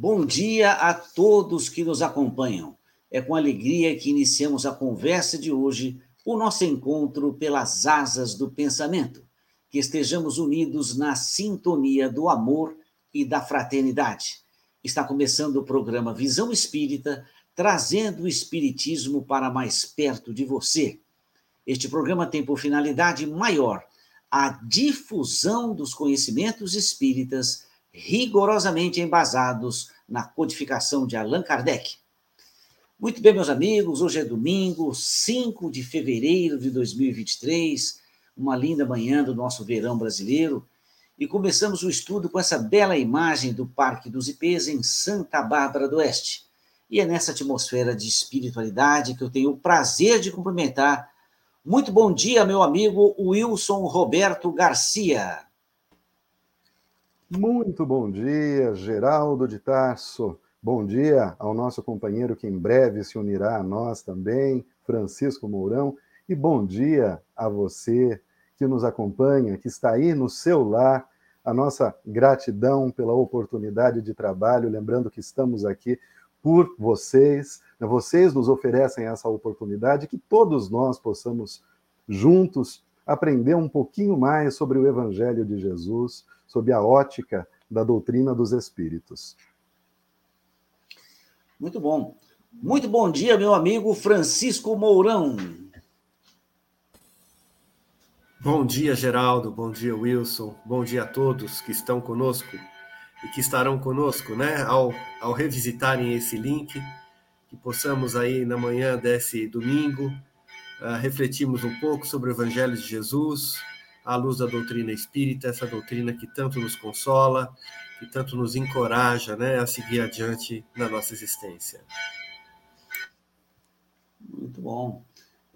Bom dia a todos que nos acompanham. É com alegria que iniciamos a conversa de hoje, o nosso encontro pelas asas do pensamento. Que estejamos unidos na sintonia do amor e da fraternidade. Está começando o programa Visão Espírita, trazendo o Espiritismo para mais perto de você. Este programa tem por finalidade maior a difusão dos conhecimentos espíritas rigorosamente embasados na codificação de Allan Kardec. Muito bem, meus amigos, hoje é domingo, 5 de fevereiro de 2023, uma linda manhã do nosso verão brasileiro, e começamos o estudo com essa bela imagem do Parque dos Ipês em Santa Bárbara do Oeste. E é nessa atmosfera de espiritualidade que eu tenho o prazer de cumprimentar. Muito bom dia, meu amigo Wilson Roberto Garcia. Muito bom dia, Geraldo de Tarso. Bom dia ao nosso companheiro que em breve se unirá a nós também, Francisco Mourão. E bom dia a você que nos acompanha, que está aí no seu lar. A nossa gratidão pela oportunidade de trabalho, lembrando que estamos aqui por vocês. Vocês nos oferecem essa oportunidade que todos nós possamos juntos aprender um pouquinho mais sobre o Evangelho de Jesus, sob a ótica da doutrina dos espíritos. Muito bom. Muito bom dia, meu amigo Francisco Mourão. Bom dia, Geraldo. Bom dia, Wilson. Bom dia a todos que estão conosco e que estarão conosco, né? Ao, ao revisitarem esse link, que possamos aí na manhã desse domingo uh, refletirmos um pouco sobre o Evangelho de Jesus, à luz da doutrina espírita, essa doutrina que tanto nos consola, que tanto nos encoraja né, a seguir adiante na nossa existência. Muito bom.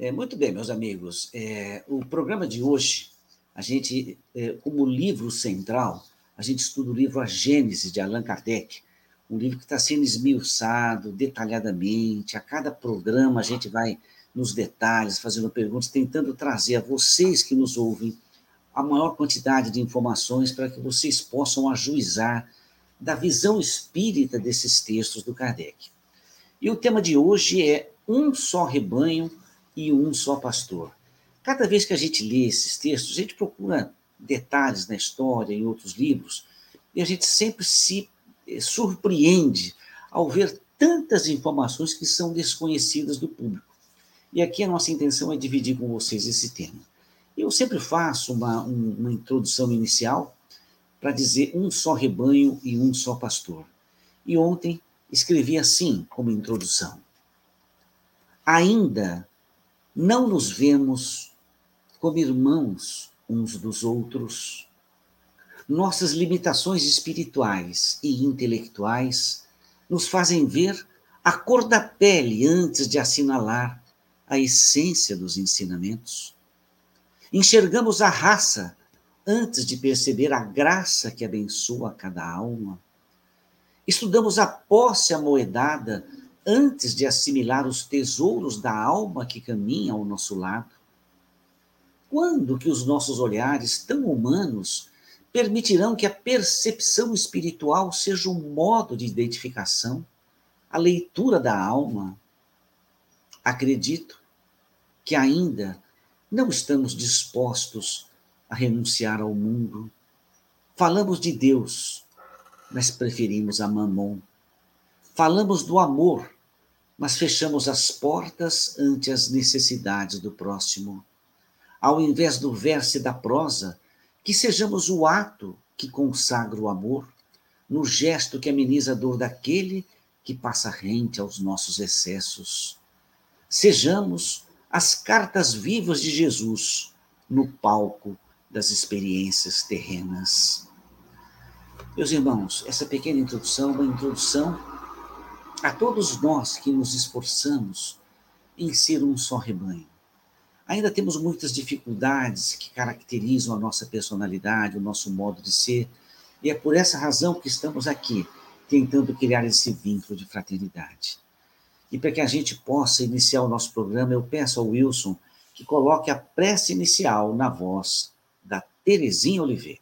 É, muito bem, meus amigos. É, o programa de hoje, a gente, é, como livro central, a gente estuda o livro A Gênese, de Allan Kardec, um livro que está sendo esmiuçado detalhadamente. A cada programa a gente vai nos detalhes, fazendo perguntas, tentando trazer a vocês que nos ouvem a maior quantidade de informações para que vocês possam ajuizar da visão espírita desses textos do Kardec. E o tema de hoje é um só rebanho e um só pastor. Cada vez que a gente lê esses textos, a gente procura detalhes na história, em outros livros, e a gente sempre se eh, surpreende ao ver tantas informações que são desconhecidas do público. E aqui a nossa intenção é dividir com vocês esse tema. Eu sempre faço uma, uma introdução inicial para dizer um só rebanho e um só pastor. E ontem escrevi assim como introdução: Ainda não nos vemos como irmãos uns dos outros. Nossas limitações espirituais e intelectuais nos fazem ver a cor da pele antes de assinalar a essência dos ensinamentos. Enxergamos a raça antes de perceber a graça que abençoa cada alma. Estudamos a posse amoedada antes de assimilar os tesouros da alma que caminha ao nosso lado. Quando que os nossos olhares tão humanos permitirão que a percepção espiritual seja um modo de identificação, a leitura da alma? Acredito que ainda não estamos dispostos a renunciar ao mundo. Falamos de Deus, mas preferimos a mamon. Falamos do amor, mas fechamos as portas ante as necessidades do próximo. Ao invés do verso e da prosa, que sejamos o ato que consagra o amor, no gesto que ameniza a dor daquele que passa rente aos nossos excessos. Sejamos as cartas vivas de Jesus no palco das experiências terrenas. Meus irmãos, essa pequena introdução é uma introdução a todos nós que nos esforçamos em ser um só rebanho. Ainda temos muitas dificuldades que caracterizam a nossa personalidade, o nosso modo de ser, E é por essa razão que estamos aqui, tentando criar esse vínculo de fraternidade. E para que a gente possa iniciar o nosso programa, eu peço ao Wilson que coloque a prece inicial na voz da Terezinha Oliveira.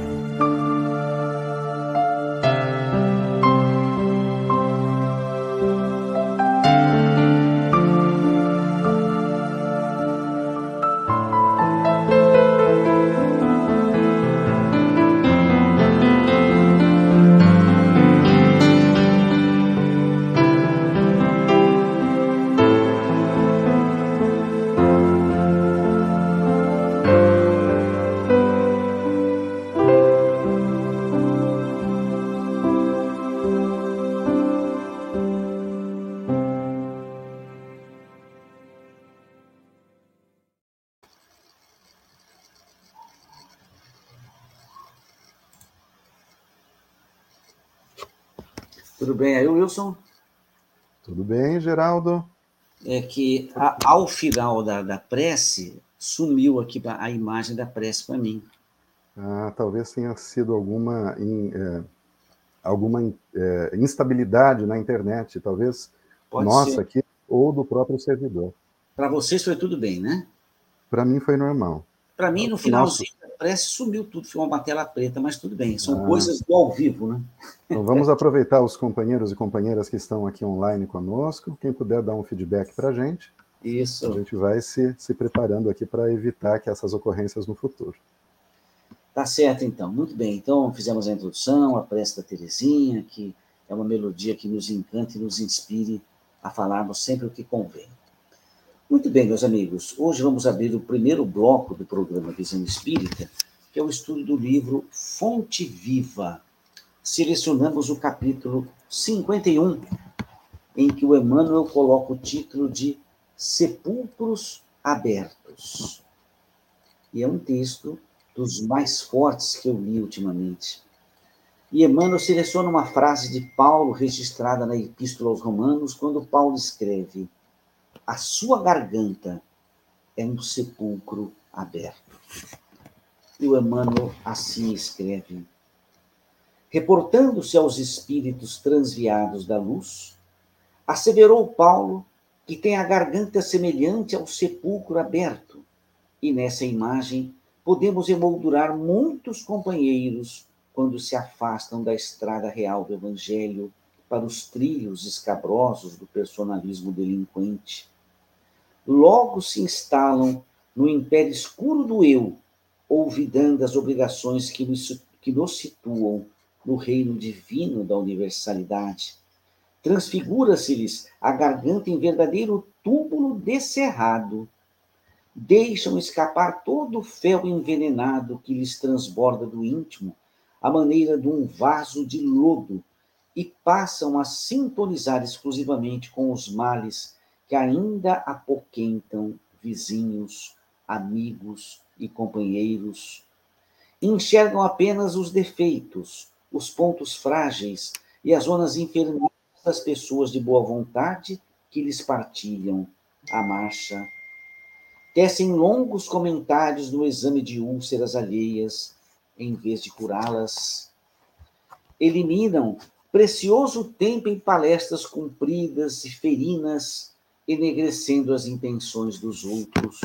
Geraldo? É que a, ao final da, da prece, sumiu aqui a imagem da prece para mim. Ah, talvez tenha sido alguma, in, é, alguma é, instabilidade na internet, talvez Pode nossa ser. aqui, ou do próprio servidor. Para vocês foi tudo bem, né? Para mim foi normal. Para mim, no finalzinho prece sumiu tudo, ficou uma tela preta, mas tudo bem, são ah. coisas do ao vivo, né? Então vamos aproveitar os companheiros e companheiras que estão aqui online conosco, quem puder dar um feedback para a gente. Isso. A gente vai se, se preparando aqui para evitar que essas ocorrências no futuro. Tá certo, então. Muito bem. Então, fizemos a introdução, a prece da Terezinha, que é uma melodia que nos encanta e nos inspire a falarmos sempre o que convém. Muito bem, meus amigos. Hoje vamos abrir o primeiro bloco do programa Visão Espírita, que é o estudo do livro Fonte Viva. Selecionamos o capítulo 51, em que o Emmanuel coloca o título de Sepulcros Abertos. E é um texto dos mais fortes que eu li ultimamente. E Emmanuel seleciona uma frase de Paulo registrada na Epístola aos Romanos, quando Paulo escreve a sua garganta é um sepulcro aberto. E o Emmanuel assim escreve. Reportando-se aos espíritos transviados da luz, asseverou Paulo que tem a garganta semelhante ao sepulcro aberto, e nessa imagem podemos emoldurar muitos companheiros quando se afastam da estrada real do Evangelho para os trilhos escabrosos do personalismo delinquente, logo se instalam no império escuro do eu, olvidando as obrigações que nos, que nos situam no reino divino da universalidade. Transfigura-se-lhes a garganta em verdadeiro túmulo descerrado. Deixam escapar todo o fel envenenado que lhes transborda do íntimo, à maneira de um vaso de lodo, e passam a sintonizar exclusivamente com os males que ainda apoquentam vizinhos, amigos e companheiros. Enxergam apenas os defeitos, os pontos frágeis e as zonas enfermeiras das pessoas de boa vontade que lhes partilham a marcha. tecem longos comentários no exame de úlceras alheias, em vez de curá-las. Eliminam precioso tempo em palestras compridas e ferinas, enegrecendo as intenções dos outros.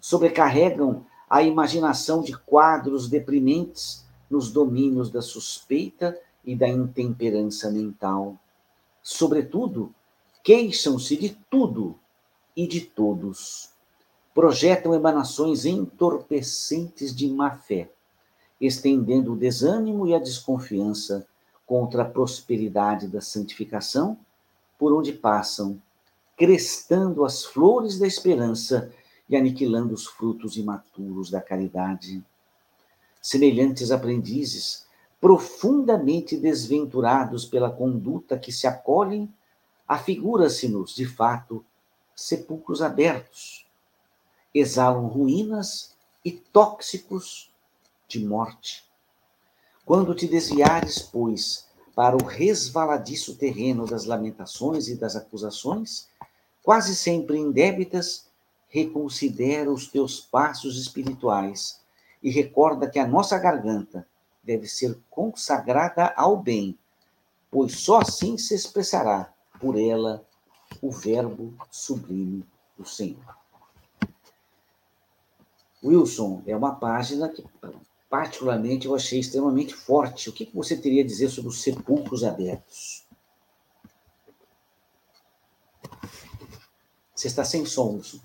Sobrecarregam a imaginação de quadros deprimentes nos domínios da suspeita e da intemperança mental. Sobretudo, queixam-se de tudo e de todos. Projetam emanações entorpecentes de má fé, estendendo o desânimo e a desconfiança contra a prosperidade da santificação, por onde passam, crestando as flores da esperança e aniquilando os frutos imaturos da caridade. Semelhantes aprendizes, profundamente desventurados pela conduta que se acolhem, afigura-se-nos, de fato, sepulcros abertos, exalam ruínas e tóxicos de morte. Quando te desviares, pois, para o resvaladiço terreno das lamentações e das acusações, quase sempre indébitas, reconsidera os teus passos espirituais e recorda que a nossa garganta deve ser consagrada ao bem, pois só assim se expressará por ela o verbo sublime do Senhor. Wilson, é uma página que, particularmente, eu achei extremamente forte. O que você teria a dizer sobre os sepulcros abertos? Você está sem som, Wilson.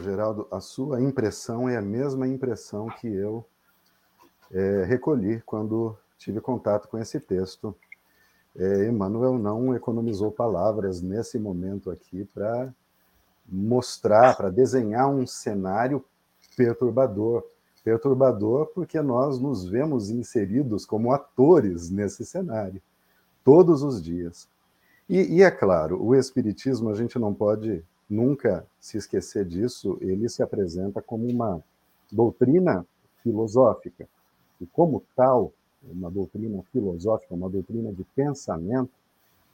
Geraldo, a sua impressão é a mesma impressão que eu é, recolhi quando tive contato com esse texto. É, Emmanuel não economizou palavras nesse momento aqui para mostrar, para desenhar um cenário perturbador. Perturbador porque nós nos vemos inseridos como atores nesse cenário, todos os dias. E, e é claro, o Espiritismo, a gente não pode nunca se esquecer disso, ele se apresenta como uma doutrina filosófica. E, como tal, uma doutrina filosófica, uma doutrina de pensamento,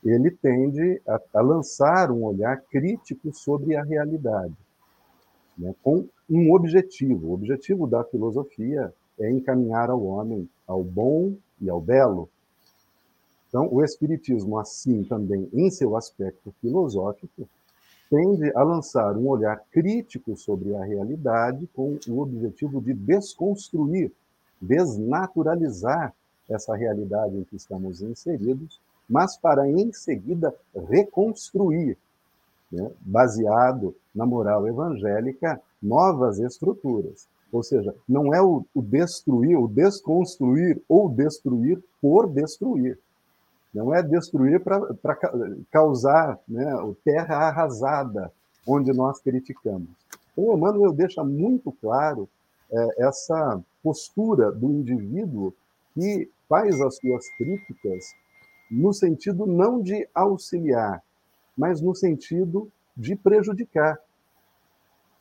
ele tende a, a lançar um olhar crítico sobre a realidade, né, com um objetivo. O objetivo da filosofia é encaminhar ao homem ao bom e ao belo. Então, o Espiritismo, assim também em seu aspecto filosófico, tende a lançar um olhar crítico sobre a realidade com o objetivo de desconstruir, desnaturalizar essa realidade em que estamos inseridos, mas para em seguida reconstruir, né, baseado na moral evangélica, novas estruturas. Ou seja, não é o, o destruir, o desconstruir ou destruir por destruir não é destruir para causar né, terra arrasada, onde nós criticamos. Então, o Emmanuel deixa muito claro é, essa postura do indivíduo que faz as suas críticas no sentido não de auxiliar, mas no sentido de prejudicar,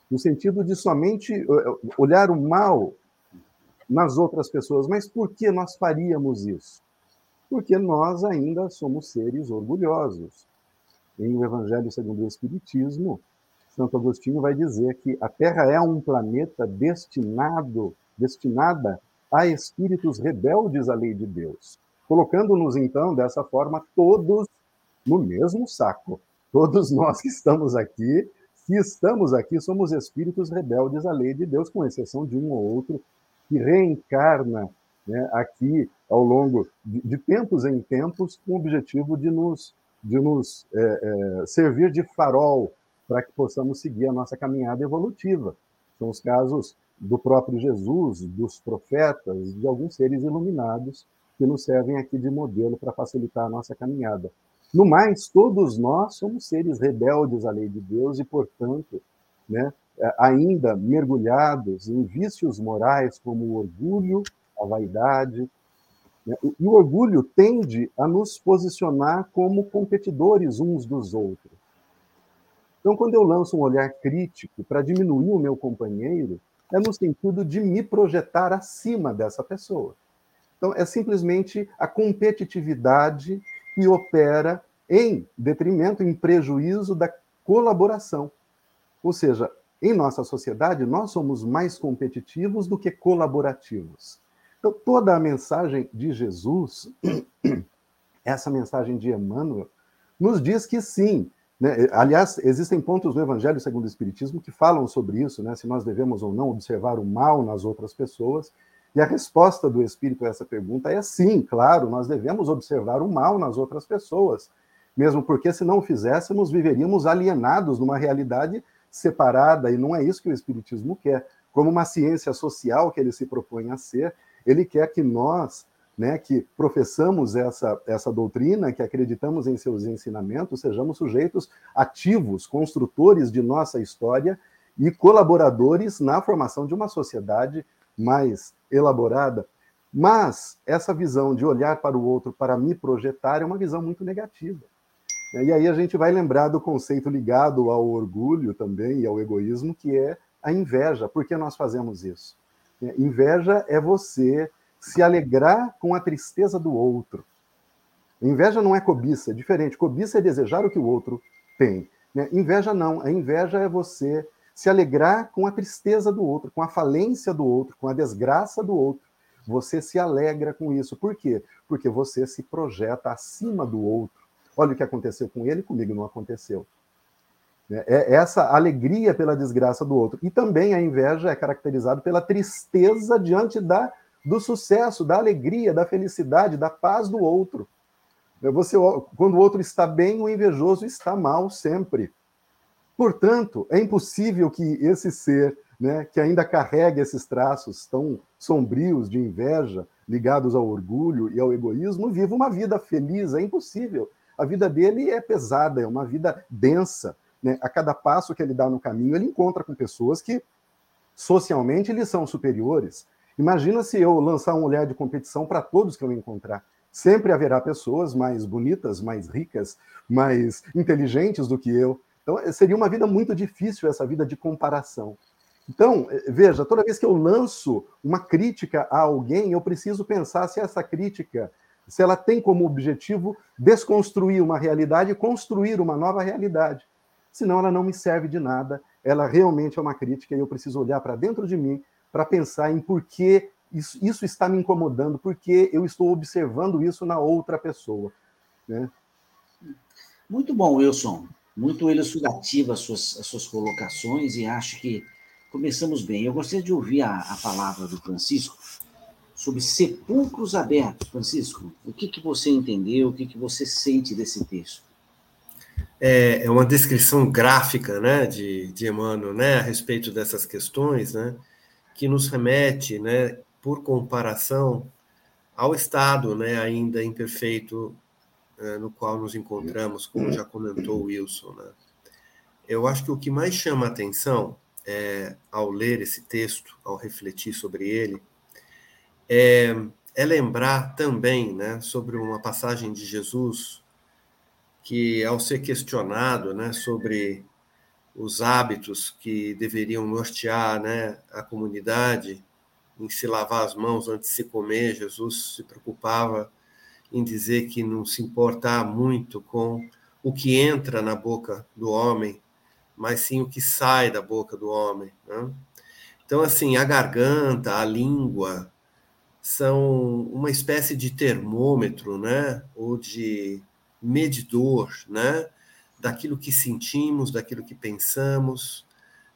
no sentido de somente é, olhar o mal nas outras pessoas. Mas por que nós faríamos isso? porque nós ainda somos seres orgulhosos. Em o Evangelho segundo o Espiritismo, Santo Agostinho vai dizer que a Terra é um planeta destinado, destinada a espíritos rebeldes à lei de Deus, colocando-nos então dessa forma todos no mesmo saco. Todos nós que estamos aqui, se estamos aqui, somos espíritos rebeldes à lei de Deus, com exceção de um ou outro que reencarna né, aqui ao longo de, de, tempos em tempos, com o objetivo de nos, de nos é, é, servir de farol para que possamos seguir a nossa caminhada evolutiva. São os casos do próprio Jesus, dos profetas, de alguns seres iluminados que nos servem aqui de modelo para facilitar a nossa caminhada. No mais, todos nós somos seres rebeldes à lei de Deus e, portanto, né, ainda mergulhados em vícios morais como o orgulho, a vaidade. Né? E o orgulho tende a nos posicionar como competidores uns dos outros. Então, quando eu lanço um olhar crítico para diminuir o meu companheiro, é no sentido de me projetar acima dessa pessoa. Então, é simplesmente a competitividade que opera em detrimento, em prejuízo da colaboração. Ou seja, em nossa sociedade, nós somos mais competitivos do que colaborativos. Então, toda a mensagem de Jesus, essa mensagem de Emmanuel, nos diz que sim. Né? Aliás, existem pontos no Evangelho segundo o Espiritismo que falam sobre isso, né? se nós devemos ou não observar o mal nas outras pessoas. E a resposta do Espírito a essa pergunta é sim, claro, nós devemos observar o mal nas outras pessoas. Mesmo porque, se não fizéssemos, viveríamos alienados numa realidade separada, e não é isso que o Espiritismo quer. Como uma ciência social que ele se propõe a ser, ele quer que nós, né, que professamos essa, essa doutrina, que acreditamos em seus ensinamentos, sejamos sujeitos ativos, construtores de nossa história e colaboradores na formação de uma sociedade mais elaborada. Mas essa visão de olhar para o outro para me projetar é uma visão muito negativa. E aí a gente vai lembrar do conceito ligado ao orgulho também e ao egoísmo, que é a inveja. Por que nós fazemos isso? Inveja é você se alegrar com a tristeza do outro. Inveja não é cobiça, é diferente. Cobiça é desejar o que o outro tem. Né? Inveja não. A inveja é você se alegrar com a tristeza do outro, com a falência do outro, com a desgraça do outro. Você se alegra com isso. Por quê? Porque você se projeta acima do outro. Olha o que aconteceu com ele, comigo não aconteceu. Né? É essa alegria pela desgraça do outro. E também a inveja é caracterizada pela tristeza diante da, do sucesso, da alegria, da felicidade, da paz do outro. Né? Você, quando o outro está bem, o invejoso está mal sempre. Portanto, é impossível que esse ser, né, que ainda carrega esses traços tão sombrios de inveja, ligados ao orgulho e ao egoísmo, viva uma vida feliz. É impossível a vida dele é pesada, é uma vida densa. Né? A cada passo que ele dá no caminho, ele encontra com pessoas que socialmente lhe são superiores. Imagina se eu lançar um olhar de competição para todos que eu encontrar. Sempre haverá pessoas mais bonitas, mais ricas, mais inteligentes do que eu. Então, seria uma vida muito difícil essa vida de comparação. Então, veja, toda vez que eu lanço uma crítica a alguém, eu preciso pensar se essa crítica se ela tem como objetivo desconstruir uma realidade e construir uma nova realidade. Senão ela não me serve de nada, ela realmente é uma crítica e eu preciso olhar para dentro de mim para pensar em por que isso, isso, está me incomodando, por que eu estou observando isso na outra pessoa. Né? Muito bom, Wilson. Muito elucidativo as suas, as suas colocações e acho que começamos bem. Eu gostaria de ouvir a, a palavra do Francisco sobre sepulcros abertos. Francisco, o que, que você entendeu, o que, que você sente desse texto? É, é uma descrição gráfica né, de, de Emmanuel né, a respeito dessas questões, né, que nos remete, né, por comparação, ao estado né, ainda imperfeito é, no qual nos encontramos, como já comentou o Wilson. Né. Eu acho que o que mais chama a atenção é, ao ler esse texto, ao refletir sobre ele, é, é lembrar também né, sobre uma passagem de Jesus que, ao ser questionado né, sobre os hábitos que deveriam nortear né, a comunidade em se lavar as mãos antes de se comer, Jesus se preocupava em dizer que não se importar muito com o que entra na boca do homem, mas sim o que sai da boca do homem. Né? Então, assim, a garganta, a língua, são uma espécie de termômetro, né, ou de medidor, né, daquilo que sentimos, daquilo que pensamos,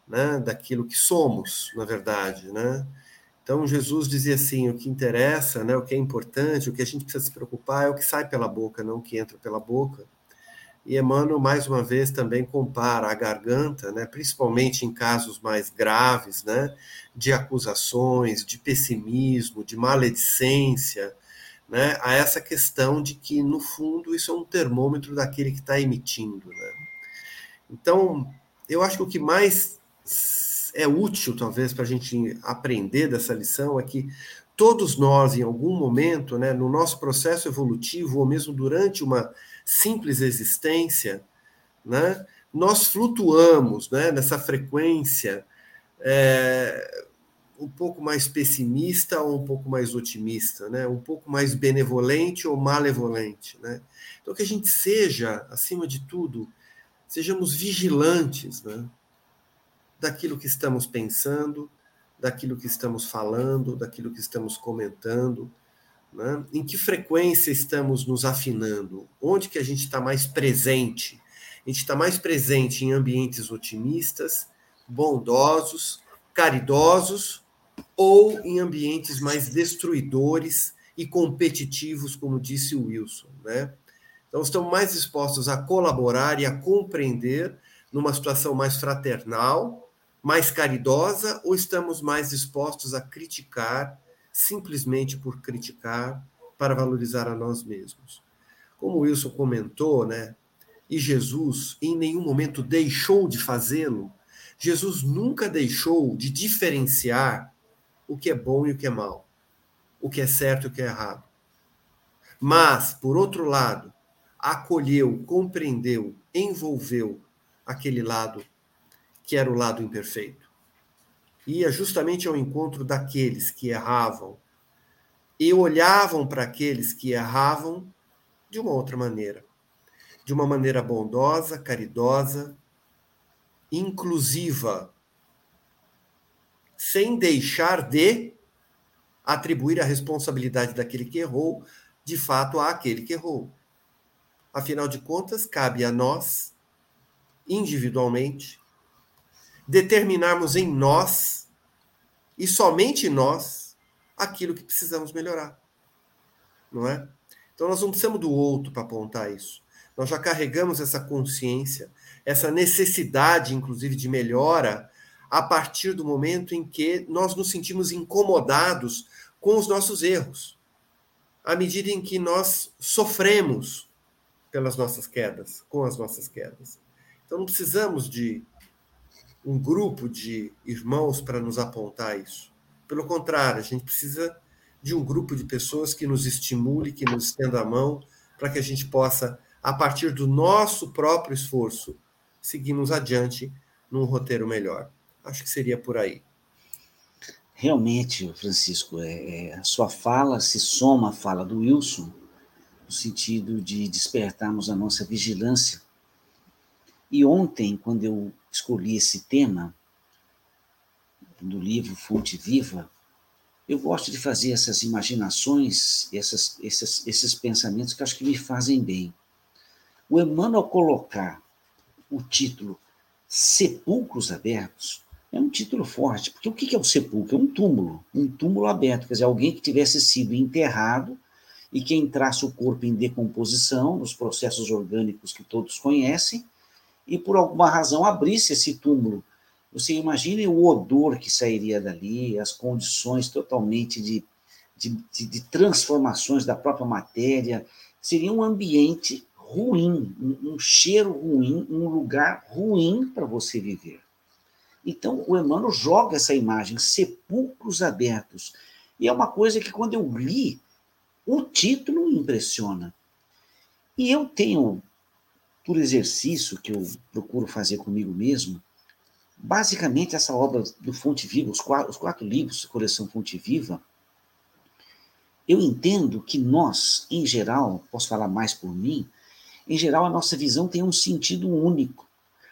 né, daquilo que somos, na verdade, né? Então Jesus dizia assim: o que interessa, né, o que é importante, o que a gente precisa se preocupar é o que sai pela boca, não o que entra pela boca. E Emmanuel, mais uma vez, também compara a garganta, né, principalmente em casos mais graves, né, de acusações, de pessimismo, de maledicência, né, a essa questão de que, no fundo, isso é um termômetro daquele que está emitindo. Né. Então, eu acho que o que mais é útil, talvez, para a gente aprender dessa lição é que todos nós, em algum momento, né, no nosso processo evolutivo, ou mesmo durante uma simples existência, né, nós flutuamos né, nessa frequência é, um pouco mais pessimista ou um pouco mais otimista, né, um pouco mais benevolente ou malevolente. Né? Então, que a gente seja, acima de tudo, sejamos vigilantes né, daquilo que estamos pensando, daquilo que estamos falando, daquilo que estamos comentando, né? em que frequência estamos nos afinando, onde que a gente está mais presente. A gente está mais presente em ambientes otimistas, bondosos, caridosos, ou em ambientes mais destruidores e competitivos, como disse o Wilson. Né? Então, estamos mais dispostos a colaborar e a compreender numa situação mais fraternal, mais caridosa, ou estamos mais dispostos a criticar simplesmente por criticar para valorizar a nós mesmos? Como o Wilson comentou, né? E Jesus em nenhum momento deixou de fazê-lo. Jesus nunca deixou de diferenciar o que é bom e o que é mal, o que é certo e o que é errado. Mas, por outro lado, acolheu, compreendeu, envolveu aquele lado que era o lado imperfeito. Ia justamente ao encontro daqueles que erravam e olhavam para aqueles que erravam de uma outra maneira. De uma maneira bondosa, caridosa, inclusiva, sem deixar de atribuir a responsabilidade daquele que errou, de fato, àquele que errou. Afinal de contas, cabe a nós, individualmente, determinarmos em nós, e somente nós, aquilo que precisamos melhorar. Não é? Então nós não precisamos do outro para apontar isso. Nós já carregamos essa consciência, essa necessidade, inclusive, de melhora a partir do momento em que nós nos sentimos incomodados com os nossos erros. À medida em que nós sofremos pelas nossas quedas, com as nossas quedas. Então não precisamos de um grupo de irmãos para nos apontar isso. Pelo contrário, a gente precisa de um grupo de pessoas que nos estimule, que nos estenda a mão, para que a gente possa, a partir do nosso próprio esforço, seguirmos adiante num roteiro melhor. Acho que seria por aí. Realmente, Francisco, é, é, a sua fala se soma à fala do Wilson, no sentido de despertarmos a nossa vigilância. E ontem, quando eu escolhi esse tema do livro Fonte Viva, eu gosto de fazer essas imaginações, essas, esses, esses pensamentos que acho que me fazem bem. O Emmanuel colocar o título Sepulcros Abertos é um título forte, porque o que é o sepulcro? É um túmulo, um túmulo aberto, quer dizer, alguém que tivesse sido enterrado e que entrasse o corpo em decomposição, nos processos orgânicos que todos conhecem, e por alguma razão abrisse esse túmulo. Você imagine o odor que sairia dali, as condições totalmente de, de, de, de transformações da própria matéria. Seria um ambiente ruim, um, um cheiro ruim, um lugar ruim para você viver. Então, o Emmanuel joga essa imagem, sepulcros abertos. E é uma coisa que, quando eu li, o título impressiona. E eu tenho por exercício que eu procuro fazer comigo mesmo, basicamente essa obra do Fonte Viva, os quatro, os quatro livros coleção Fonte Viva, eu entendo que nós, em geral, posso falar mais por mim, em geral a nossa visão tem um sentido único.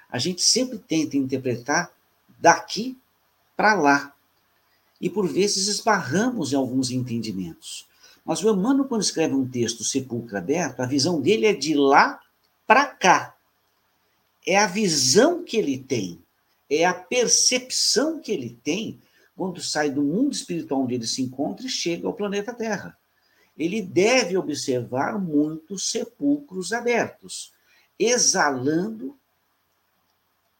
A gente sempre tenta interpretar daqui para lá. E por vezes esbarramos em alguns entendimentos. Mas o Emmanuel, quando escreve um texto sepulcro aberto, a visão dele é de lá para cá. É a visão que ele tem, é a percepção que ele tem quando sai do mundo espiritual onde ele se encontra e chega ao planeta Terra. Ele deve observar muitos sepulcros abertos, exalando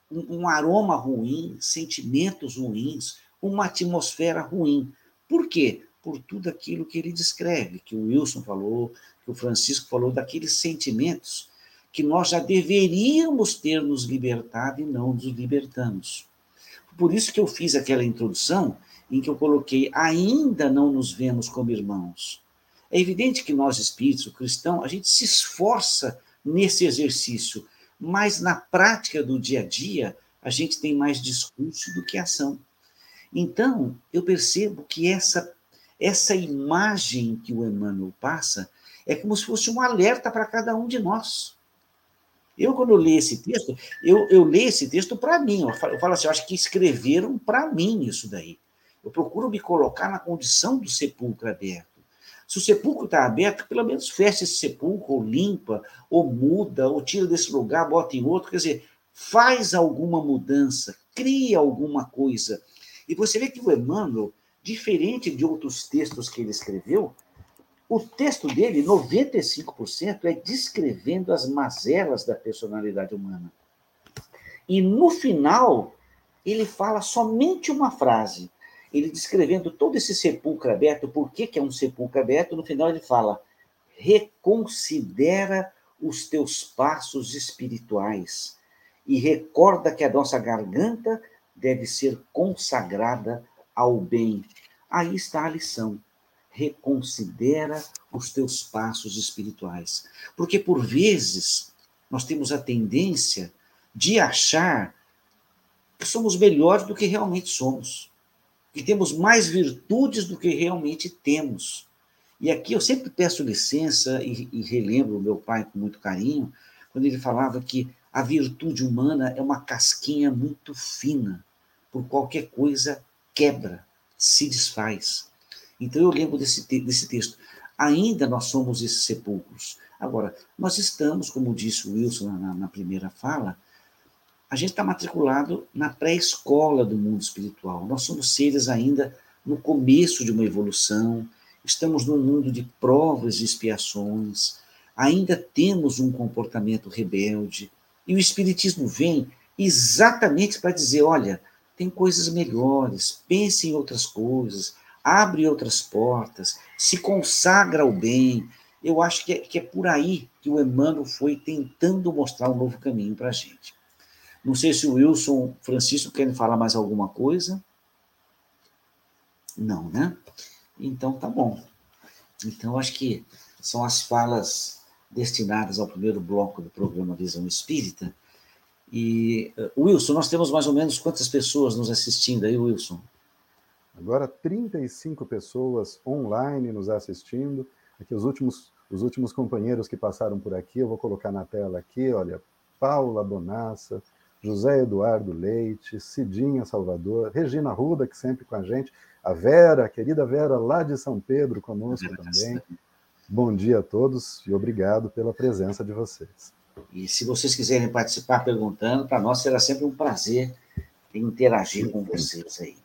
um, aroma ruim, sentimentos ruins, uma atmosfera ruim. Por quê? Por tudo aquilo que ele descreve, que o Wilson falou, que o Francisco falou, daqueles sentimentos que nós já deveríamos ter nos libertado e não nos libertamos. Por isso que eu fiz aquela introdução em que eu coloquei ainda não nos vemos como irmãos. É evidente que nós espíritos, o cristão, a gente se esforça nesse exercício, mas na prática do dia a dia a gente tem mais discurso do que ação. Então, eu percebo que essa essa imagem que o Emmanuel passa é como se fosse um alerta para cada um de nós. Eu, quando eu leio esse texto, eu, eu leio esse texto para mim. Eu falo, eu falo assim, eu acho que escreveram para mim isso daí. Eu procuro me colocar na condição do sepulcro aberto. Se o sepulcro está aberto, pelo menos fecha esse sepulcro, ou limpa, ou muda, ou tira desse lugar, bota em outro. Quer dizer, faz alguma mudança, cria alguma coisa. E você vê que o Emmanuel, diferente de outros textos que ele escreveu, o texto dele, 95%, é descrevendo as mazelas da personalidade humana. E no final, ele fala somente uma frase. Ele descrevendo todo esse sepulcro aberto, por que, que é um sepulcro aberto, no final ele fala: reconsidera os teus passos espirituais e recorda que a nossa garganta deve ser consagrada ao bem. Aí está a lição reconsidera os teus passos espirituais. Porque, por vezes, nós temos a tendência de achar que somos melhores do que realmente somos, que temos mais virtudes do que realmente temos. E aqui eu sempre peço licença e, e relembro o meu pai com muito carinho, quando ele falava que a virtude humana é uma casquinha muito fina, por qualquer coisa quebra, se desfaz. Então eu lembro desse, desse texto. Ainda nós somos esses sepulcros. Agora, nós estamos, como disse o Wilson na, na primeira fala, a gente está matriculado na pré-escola do mundo espiritual. Nós somos seres ainda no começo de uma evolução, estamos num mundo de provas e expiações, ainda temos um comportamento rebelde, e o Espiritismo vem exatamente para dizer: olha, tem coisas melhores, pense em outras coisas, abre outras portas, se consagra ao bem. Eu acho que é, que é por aí que o Emmanuel foi tentando mostrar um novo caminho para a gente. Não sei se o Wilson Francisco querem falar mais alguma coisa. Não, né? Então tá bom. Então acho que são as falas destinadas ao primeiro bloco do programa Visão Espírita. E, uh, Wilson, nós temos mais ou menos quantas pessoas nos assistindo aí, Wilson? Agora 35 pessoas online nos assistindo. Aqui os últimos, os últimos companheiros que passaram por aqui, eu vou colocar na tela aqui, olha, Paula Bonassa, José Eduardo Leite, Cidinha Salvador, Regina Ruda, que sempre com a gente, a Vera, a querida Vera, lá de São Pedro, conosco também. Bom dia a todos e obrigado pela presença de vocês. E se vocês quiserem participar perguntando, para nós será sempre um prazer interagir com vocês aí.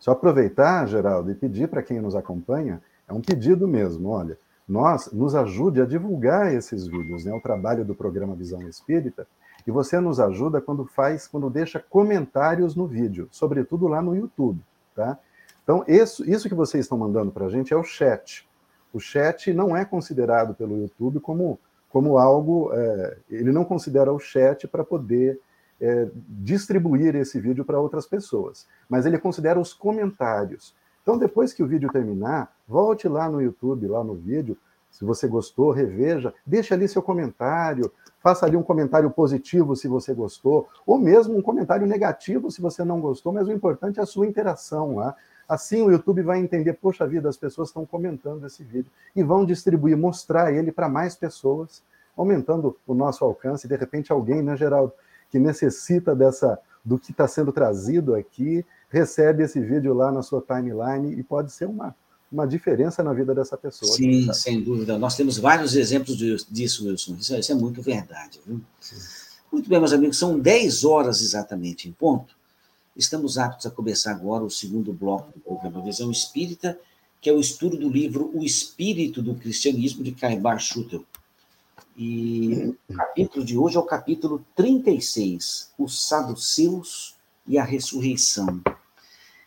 Só aproveitar, Geraldo, e pedir para quem nos acompanha, é um pedido mesmo, olha, nós nos ajude a divulgar esses vídeos, né, o trabalho do programa Visão Espírita, e você nos ajuda quando faz, quando deixa comentários no vídeo, sobretudo lá no YouTube, tá? Então, isso, isso que vocês estão mandando para a gente é o chat. O chat não é considerado pelo YouTube como, como algo, é, ele não considera o chat para poder é, distribuir esse vídeo para outras pessoas, mas ele considera os comentários. Então, depois que o vídeo terminar, volte lá no YouTube, lá no vídeo, se você gostou, reveja, deixe ali seu comentário, faça ali um comentário positivo se você gostou, ou mesmo um comentário negativo se você não gostou, mas o importante é a sua interação lá. Assim o YouTube vai entender, poxa vida, as pessoas estão comentando esse vídeo. E vão distribuir, mostrar ele para mais pessoas, aumentando o nosso alcance. De repente, alguém, né, Geraldo, que necessita dessa do que está sendo trazido aqui, recebe esse vídeo lá na sua timeline e pode ser uma, uma diferença na vida dessa pessoa. Sim, sem dúvida. Nós temos vários exemplos disso, Wilson. Isso, isso é muito verdade. Viu? Muito bem, meus amigos, são 10 horas exatamente em ponto. Estamos aptos a começar agora o segundo bloco do programa Visão Espírita, que é o estudo do livro O Espírito do Cristianismo, de Caibar Schutel. E o capítulo de hoje é o capítulo 36, os saduceus e a ressurreição.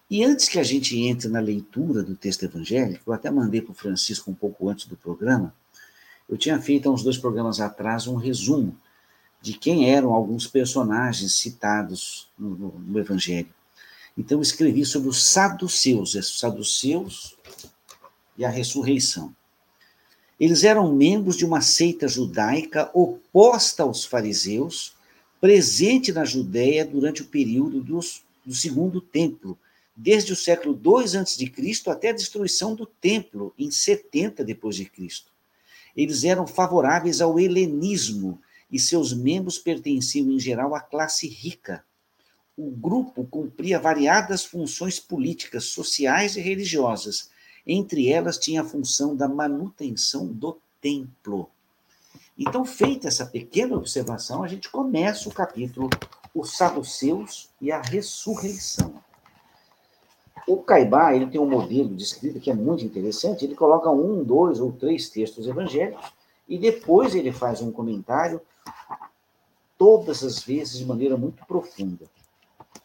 E antes que a gente entre na leitura do texto evangélico, eu até mandei para o Francisco um pouco antes do programa, eu tinha feito há uns dois programas atrás um resumo de quem eram alguns personagens citados no, no, no Evangelho. Então, eu escrevi sobre os saduceus, os saduceus e a ressurreição. Eles eram membros de uma seita judaica oposta aos fariseus, presente na Judéia durante o período dos, do Segundo Templo, desde o século II a.C. até a destruição do templo, em 70 depois de Cristo. Eles eram favoráveis ao helenismo e seus membros pertenciam em geral à classe rica. O grupo cumpria variadas funções políticas, sociais e religiosas. Entre elas tinha a função da manutenção do templo. Então, feita essa pequena observação, a gente começa o capítulo Os Saduceus e a Ressurreição. O Caibá ele tem um modelo de escrita que é muito interessante. Ele coloca um, dois ou três textos evangélicos e depois ele faz um comentário, todas as vezes de maneira muito profunda.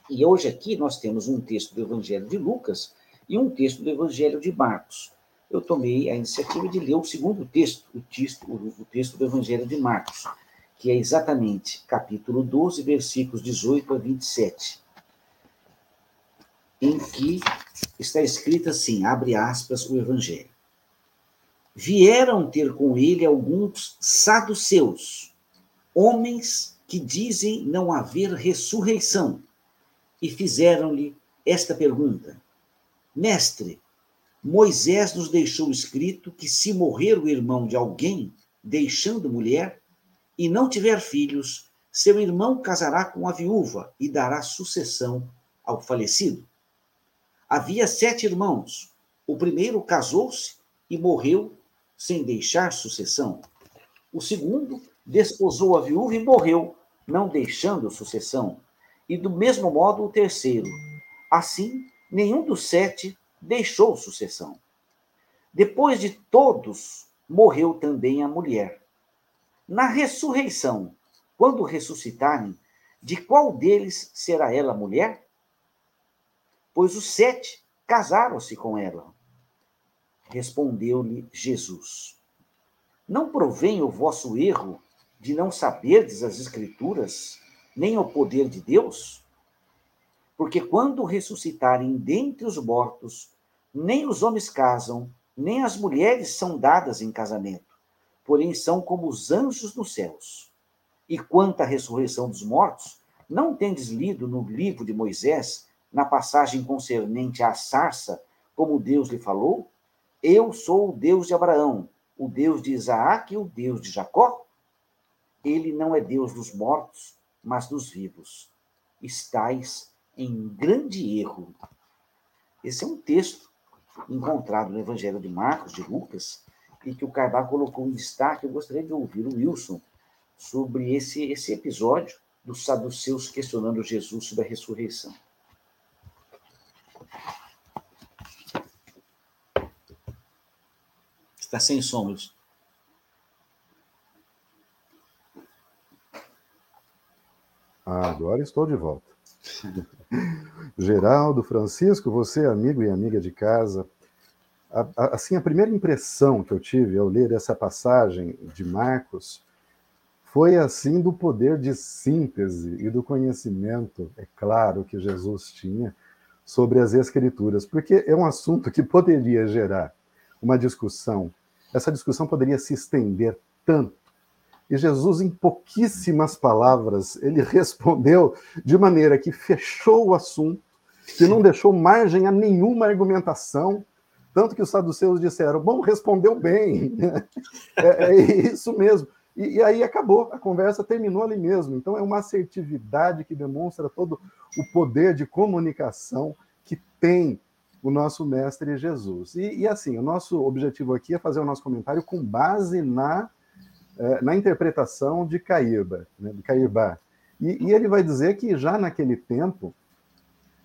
E hoje aqui nós temos um texto do Evangelho de Lucas e um texto do Evangelho de Marcos eu tomei a iniciativa de ler o segundo texto, o texto, o texto do Evangelho de Marcos, que é exatamente capítulo 12, versículos 18 a 27, em que está escrito assim, abre aspas, o Evangelho. Vieram ter com ele alguns saduceus, homens que dizem não haver ressurreição, e fizeram-lhe esta pergunta: Mestre, Moisés nos deixou escrito que se morrer o irmão de alguém, deixando mulher, e não tiver filhos, seu irmão casará com a viúva e dará sucessão ao falecido. Havia sete irmãos. O primeiro casou-se e morreu sem deixar sucessão. O segundo desposou a viúva e morreu, não deixando sucessão. E do mesmo modo o terceiro. Assim, nenhum dos sete deixou sucessão. Depois de todos, morreu também a mulher. Na ressurreição, quando ressuscitarem, de qual deles será ela mulher? Pois os sete casaram-se com ela. Respondeu-lhe Jesus: Não provém o vosso erro de não saberdes as Escrituras, nem o poder de Deus? Porque quando ressuscitarem dentre os mortos, nem os homens casam, nem as mulheres são dadas em casamento, porém são como os anjos nos céus. E quanto à ressurreição dos mortos, não tendes lido no livro de Moisés, na passagem concernente à sarça, como Deus lhe falou? Eu sou o Deus de Abraão, o Deus de Isaac e o Deus de Jacó? Ele não é Deus dos mortos, mas dos vivos. Estais em grande erro. Esse é um texto encontrado no Evangelho de Marcos, de Lucas, e que o Carbá colocou em destaque. Eu gostaria de ouvir o Wilson sobre esse, esse episódio dos saduceus questionando Jesus sobre a ressurreição. Está sem sombras. Ah, agora estou de volta. Geraldo, Francisco, você, amigo e amiga de casa, assim, a primeira impressão que eu tive ao ler essa passagem de Marcos foi assim do poder de síntese e do conhecimento, é claro, que Jesus tinha sobre as Escrituras, porque é um assunto que poderia gerar uma discussão. Essa discussão poderia se estender tanto e Jesus, em pouquíssimas palavras, ele respondeu de maneira que fechou o assunto, que não deixou margem a nenhuma argumentação, tanto que os saduceus disseram: bom, respondeu bem. é, é, isso mesmo. E, e, aí acabou, a conversa terminou ali mesmo. Então é uma assertividade que demonstra todo o poder de comunicação que tem o nosso mestre Jesus. E, e assim, o nosso objetivo aqui é fazer o nosso comentário com base na é, na interpretação de Caíba, né, de Caíba. E, e ele vai dizer que já naquele tempo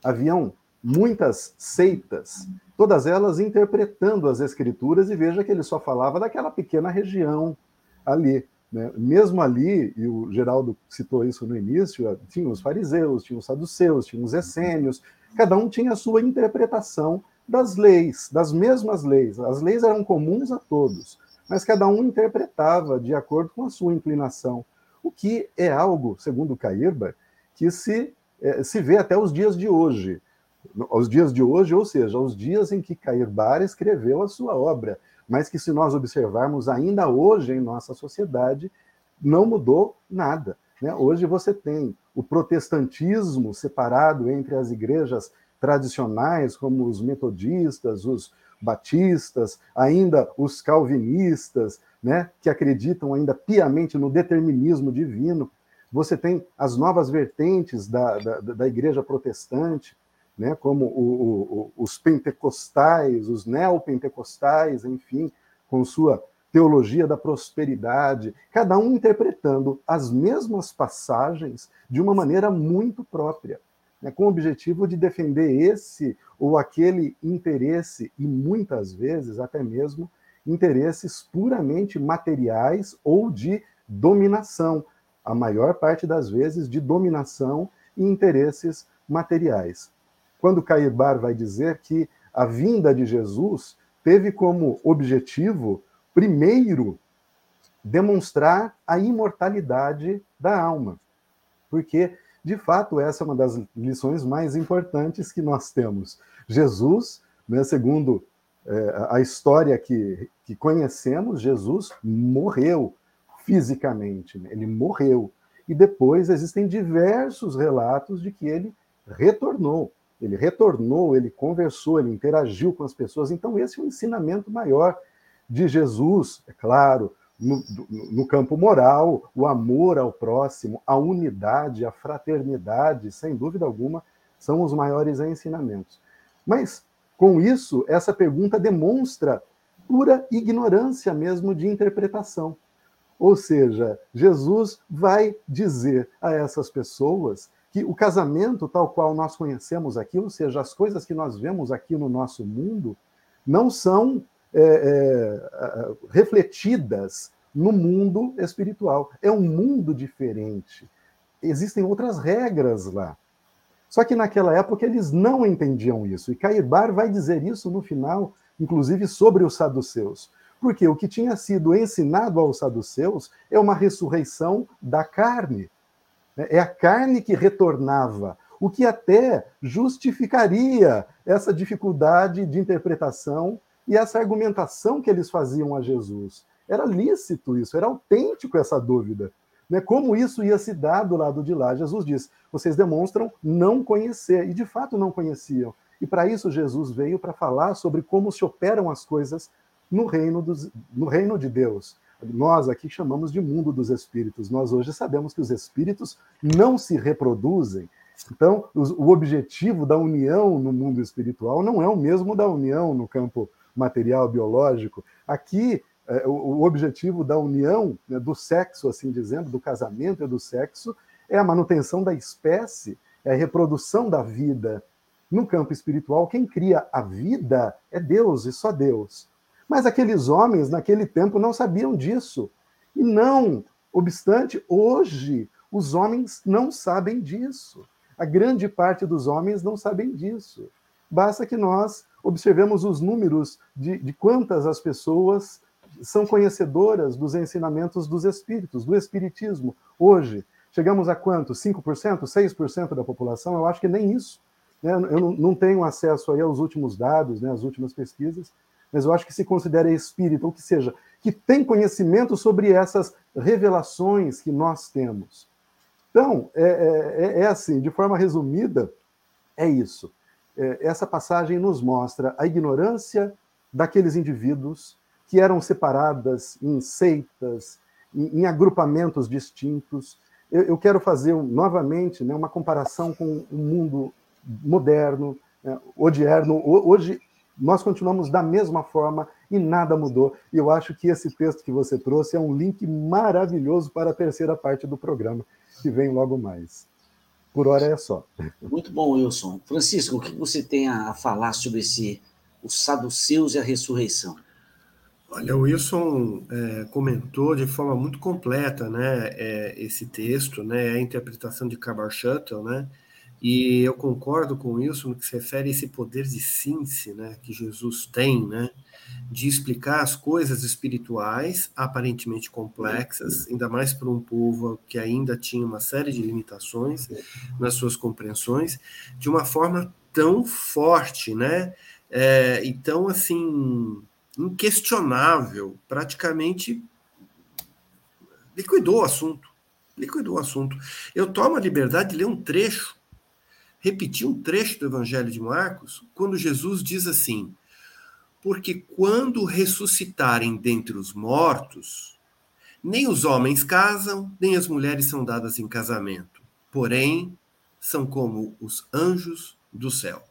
haviam muitas seitas, todas elas interpretando as escrituras, e veja que ele só falava daquela pequena região ali. Né? Mesmo ali, e o Geraldo citou isso no início, tinha os fariseus, tinha os saduceus, tinha os essênios, cada um tinha a sua interpretação das leis, das mesmas leis. As leis eram comuns a todos mas cada um interpretava de acordo com a sua inclinação, o que é algo, segundo Cairba, que se, é, se vê até os dias de hoje. Os dias de hoje, ou seja, os dias em que Cairbar escreveu a sua obra, mas que se nós observarmos ainda hoje em nossa sociedade, não mudou nada. Né? Hoje você tem o protestantismo separado entre as igrejas tradicionais, como os metodistas, os batistas, ainda os calvinistas, né, que acreditam ainda piamente no determinismo divino. Você tem as novas vertentes da, da, da igreja protestante, né, como o, o, os pentecostais, os neopentecostais, enfim, com sua teologia da prosperidade, cada um interpretando as mesmas passagens de uma maneira muito própria, né, com o objetivo de defender esse ou aquele interesse, e muitas vezes até mesmo interesses puramente materiais ou de dominação, a maior parte das vezes de dominação e interesses materiais. Quando Cairbar vai dizer que a vinda de Jesus teve como objetivo primeiro, demonstrar a imortalidade da alma. Porque, de fato, essa é uma das lições mais importantes que nós temos. Jesus, né, segundo é, a história que, que conhecemos, Jesus morreu fisicamente, né? ele morreu. E depois existem diversos relatos de que ele retornou. Ele retornou, ele conversou, ele interagiu com as pessoas. Então, esse é um ensinamento maior de Jesus, é claro, no, no, campo moral, o amor ao próximo, a unidade, a fraternidade, sem dúvida alguma, são os maiores ensinamentos. Mas, com isso, essa pergunta demonstra pura ignorância mesmo de interpretação. Ou seja, Jesus vai dizer a essas pessoas que o casamento, tal qual nós conhecemos aqui, ou seja, as coisas que nós vemos aqui no nosso mundo, não são é, é, refletidas no mundo espiritual. É um mundo diferente. Existem outras regras lá. Só que naquela época eles não entendiam isso. E Caibar vai dizer isso no final, inclusive sobre os saduceus. Porque o que tinha sido ensinado aos saduceus é uma ressurreição da carne. É a carne que retornava, o que até justificaria essa dificuldade de interpretação e essa argumentação que eles faziam a Jesus. Era lícito isso, era autêntico essa dúvida. Né? Como isso ia se dar do lado de lá? Jesus diz: vocês demonstram não conhecer, e de fato não conheciam. E para isso Jesus veio para falar sobre como se operam as coisas no reino, dos, no reino de Deus. Nós aqui chamamos de mundo dos espíritos. Nós hoje sabemos que os espíritos não se reproduzem. Então, o objetivo da união no mundo espiritual não é o mesmo da união no campo material biológico. Aqui, é, o, objetivo da união, né, do sexo, assim dizendo, do casamento e do sexo, é a manutenção da espécie, é a reprodução da vida. No campo espiritual, quem cria a vida é Deus e só Deus. Mas aqueles homens, naquele tempo, não sabiam disso. E não obstante, hoje, os homens não sabem disso. A grande parte dos homens não sabem disso. Basta que nós observemos os números de, de quantas as pessoas são conhecedoras dos ensinamentos dos espíritos, do espiritismo. Hoje, chegamos a quanto? 5%, 6% da população? Eu acho que nem isso. Né? Eu não tenho acesso aí aos últimos dados, né, às últimas pesquisas, mas eu acho que se considera espírita, ou que seja, que tem conhecimento sobre essas revelações que nós temos. Então, é, é, é, é assim, de forma resumida, é isso. É, essa passagem nos mostra a ignorância daqueles indivíduos que eram separadas em seitas, em, em agrupamentos distintos. Eu, eu quero fazer novamente né, uma comparação com o mundo moderno, né, odierno. Hoje nós continuamos da mesma forma e nada mudou. E eu acho que esse texto que você trouxe é um link maravilhoso para a terceira parte do programa, que vem logo mais. Por hora é só. Muito bom, Wilson. Francisco, o que você tem a falar sobre esse, os saduceus e a ressurreição? Olha, o Wilson é, comentou de forma muito completa né, é, esse texto, né, a interpretação de Cabar Shuttle, né, e eu concordo com o Wilson no que se refere a esse poder de síntese né, que Jesus tem, né, de explicar as coisas espirituais aparentemente complexas, ainda mais para um povo que ainda tinha uma série de limitações nas suas compreensões, de uma forma tão forte, né? É, e tão assim inquestionável, praticamente liquidou o assunto. Liquidou o assunto. Eu tomo a liberdade de ler um trecho, repetir um trecho do Evangelho de Marcos, quando Jesus diz assim: porque quando ressuscitarem dentre os mortos, nem os homens casam, nem as mulheres são dadas em casamento, porém são como os anjos do céu.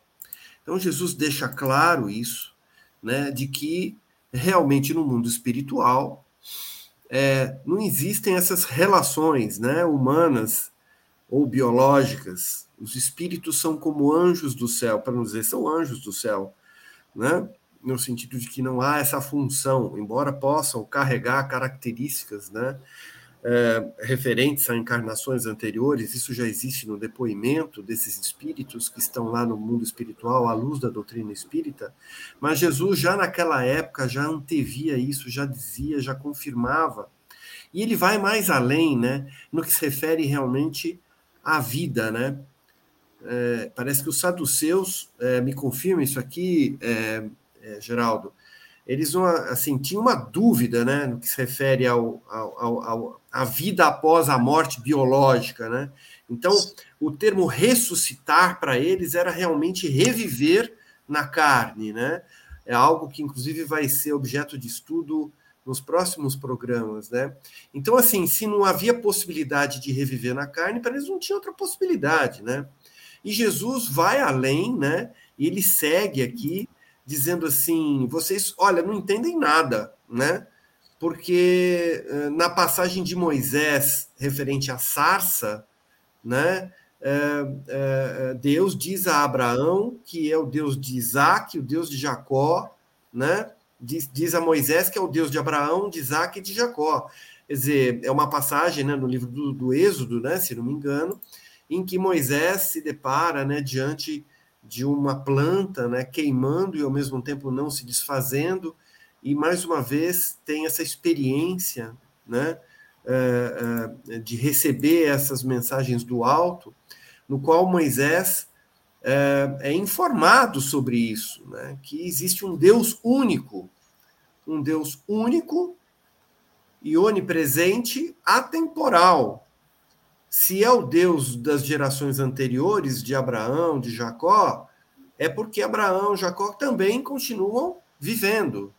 Então Jesus deixa claro isso, né, de que realmente no mundo espiritual é, não existem essas relações, né, humanas ou biológicas. Os espíritos são como anjos do céu, para não dizer são anjos do céu, né? no sentido de que não há essa função, embora possam carregar características né, é, referentes a encarnações anteriores, isso já existe no depoimento desses espíritos que estão lá no mundo espiritual, à luz da doutrina espírita, mas Jesus já naquela época já antevia isso, já dizia, já confirmava. E ele vai mais além, né, no que se refere realmente à vida, né? É, parece que os saduceus, é, me confirma isso aqui, é, é, Geraldo, eles assim, tinham uma dúvida né, no que se refere ao, ao, ao, à vida após a morte biológica. Né? Então, o termo ressuscitar para eles era realmente reviver na carne. Né? É algo que, inclusive, vai ser objeto de estudo nos próximos programas. Né? Então, assim, se não havia possibilidade de reviver na carne, para eles não tinha outra possibilidade. Né? E Jesus vai além, né? e ele segue aqui dizendo assim: vocês, olha, não entendem nada, né? Porque eh, na passagem de Moisés referente à sarça, né? É, é, Deus diz a Abraão que é o Deus de Isaac, o Deus de Jacó, né? Diz, diz a Moisés que é o Deus de Abraão, de Isaac e de Jacó. Quer dizer, é uma passagem né, no livro do, do Êxodo, né, se não me engano, em que Moisés se depara né, diante de uma planta né, queimando e ao mesmo tempo não se desfazendo, e mais uma vez tem essa experiência né, é, é, de receber essas mensagens do alto, no qual Moisés é, é informado sobre isso, né, que existe um Deus único, um Deus único e onipresente, atemporal, se é o Deus das gerações anteriores, de Abraão, de Jacó, é porque Abraão e Jacó também continuam vivendo.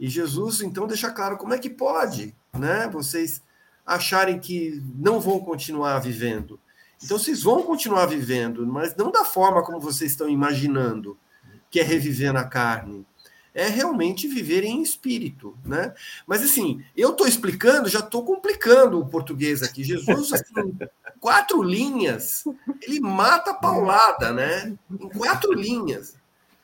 E Jesus, então, deixa claro como é que pode, né? Vocês acharem que não vão continuar vivendo. Então, vocês vão continuar vivendo, mas não da forma como vocês estão imaginando, que é reviver na carne é realmente viver em espírito, né? Mas assim, eu estou explicando, já estou complicando o português aqui. Jesus, assim, quatro linhas, ele mata a paulada, né? Em quatro linhas,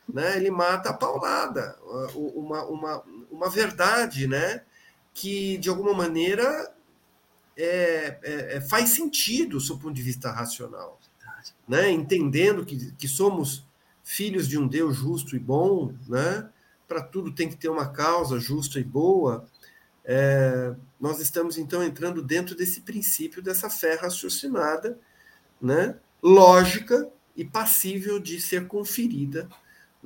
né? Ele mata a paulada, uma, uma, uma verdade, né? Que de alguma maneira é, é, é faz sentido do seu ponto de vista racional, né? Entendendo que, que somos filhos de um Deus justo e bom, né? Para tudo tem que ter uma causa justa e boa, é, nós estamos então entrando dentro desse princípio dessa fé raciocinada, né, lógica e passível de ser conferida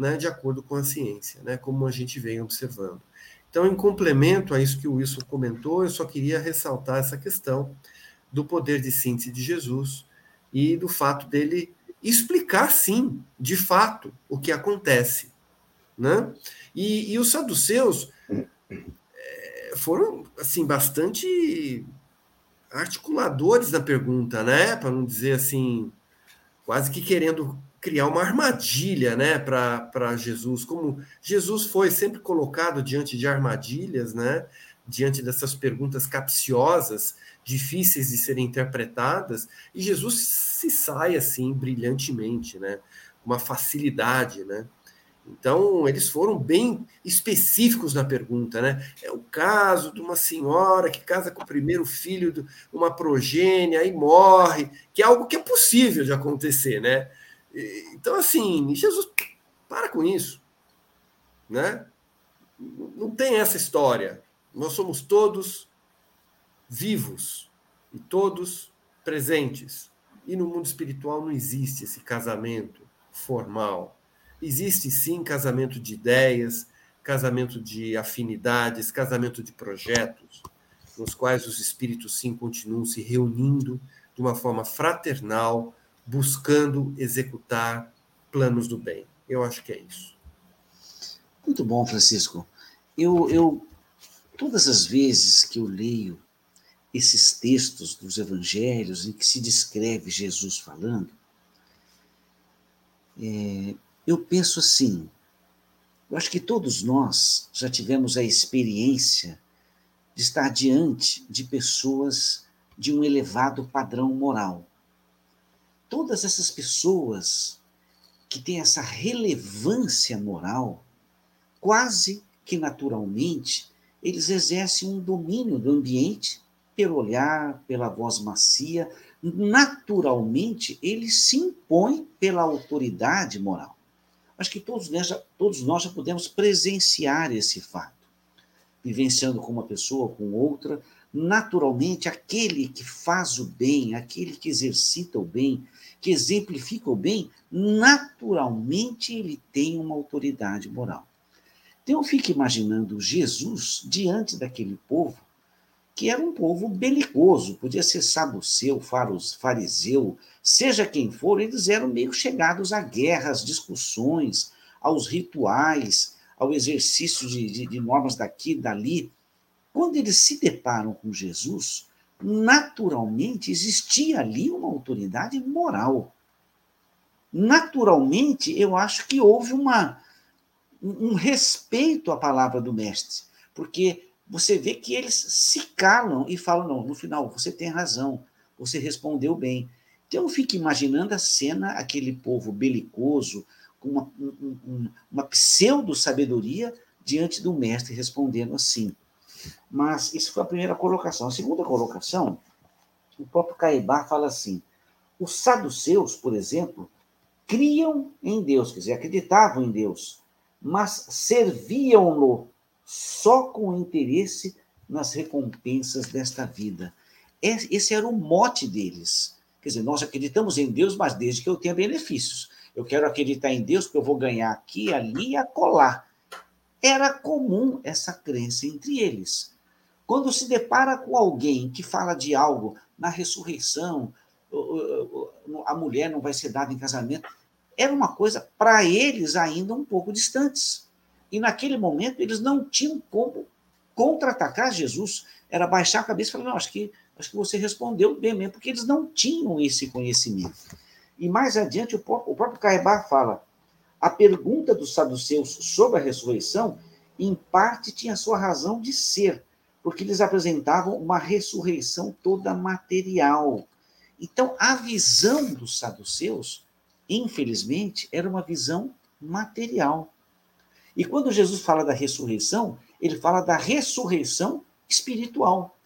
né, de acordo com a ciência, né, como a gente vem observando. Então, em complemento a isso que o Wilson comentou, eu só queria ressaltar essa questão do poder de síntese de Jesus e do fato dele explicar, sim, de fato, o que acontece. Né? E, e os saduceus é, foram assim bastante articuladores na pergunta, né? Para não dizer assim, quase que querendo criar uma armadilha, né, para Jesus. Como Jesus foi sempre colocado diante de armadilhas, né? Diante dessas perguntas capciosas, difíceis de serem interpretadas, e Jesus se sai assim brilhantemente, né? Uma facilidade, né? Então, eles foram bem específicos na pergunta, né? É o caso de uma senhora que casa com o primeiro filho de uma progênia e morre, que é algo que é possível de acontecer, né? Então, assim, Jesus, para com isso, né? Não tem essa história. Nós somos todos vivos e todos presentes. E no mundo espiritual não existe esse casamento formal Existe sim casamento de ideias, casamento de afinidades, casamento de projetos, nos quais os espíritos sim continuam se reunindo de uma forma fraternal, buscando executar planos do bem. Eu acho que é isso. Muito bom, Francisco. Eu, eu todas as vezes que eu leio esses textos dos evangelhos em que se descreve Jesus falando, é, eu penso assim, eu acho que todos nós já tivemos a experiência de estar diante de pessoas de um elevado padrão moral. Todas essas pessoas que têm essa relevância moral, quase que naturalmente, eles exercem um domínio do ambiente pelo olhar, pela voz macia, naturalmente eles se impõem pela autoridade moral. Acho que todos nós, já, todos nós já podemos presenciar esse fato. Vivenciando com uma pessoa, com outra, naturalmente aquele que faz o bem, aquele que exercita o bem, que exemplifica o bem, naturalmente ele tem uma autoridade moral. Então eu fico imaginando Jesus diante daquele povo, que era um povo belicoso, podia ser saduceu, fariseu, seja quem for, eles eram meio chegados à guerra, às discussões, aos rituais, ao exercício de, de, de normas daqui e dali. Quando eles se deparam com Jesus, naturalmente existia ali uma autoridade moral. Naturalmente, eu acho que houve uma, um respeito à palavra do mestre, porque você vê que eles se calam e falam: não, no final, você tem razão, você respondeu bem. Então eu fico imaginando a cena, aquele povo belicoso, com uma, um, uma pseudo-sabedoria diante do mestre respondendo assim. Mas isso foi a primeira colocação. A segunda colocação, o próprio Caibá fala assim: os saduceus, por exemplo, criam em Deus, quer dizer, acreditavam em Deus, mas serviam-no só com interesse nas recompensas desta vida. Esse era o mote deles. Quer dizer, nós acreditamos em Deus, mas desde que eu tenha benefícios. Eu quero acreditar em Deus porque eu vou ganhar aqui, ali e acolá. Era comum essa crença entre eles. Quando se depara com alguém que fala de algo na ressurreição, a mulher não vai ser dada em casamento, era uma coisa para eles ainda um pouco distantes. E naquele momento eles não tinham como contra-atacar Jesus. Era baixar a cabeça e falar: não, acho que, acho que você respondeu bem mesmo, porque eles não tinham esse conhecimento. E mais adiante, o próprio, o próprio fala: a pergunta dos saduceus sobre a ressurreição, em parte, tinha sua razão de ser, porque eles apresentavam uma ressurreição toda material. Então, a visão dos saduceus, infelizmente, era uma visão material. E quando Jesus fala da ressurreição, ele fala da ressurreição espiritual.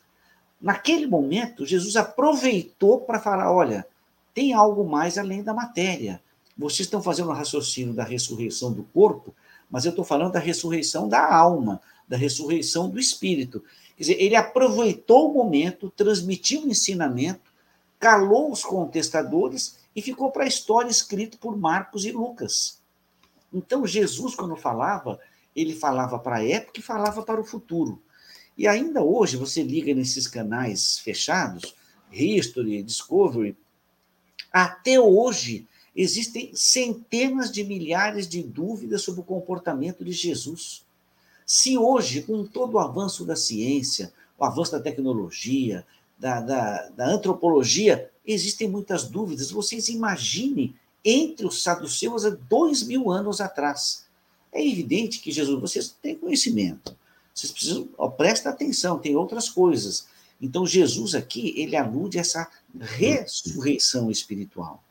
Naquele momento, Jesus aproveitou para falar: olha, tem algo mais além da matéria. Vocês estão fazendo o um raciocínio da ressurreição do corpo, mas eu estou falando da ressurreição da alma, da ressurreição do espírito. Quer dizer, ele aproveitou o momento, transmitiu o ensinamento, calou os contestadores e ficou para a história escrito por Marcos e Lucas. Então, Jesus, quando falava, ele falava para a época e falava para o futuro. E ainda hoje, você liga nesses canais fechados, History, Discovery, até hoje existem centenas de milhares de dúvidas sobre o comportamento de Jesus. Se hoje, com todo o avanço da ciência, o avanço da tecnologia, da, da, da antropologia, existem muitas dúvidas, vocês imaginem entre os saduceus há dois mil anos atrás. É evidente que Jesus, vocês têm conhecimento, vocês precisam, ó, presta atenção, tem outras coisas. Então, Jesus aqui, ele alude a essa ressurreição espiritual.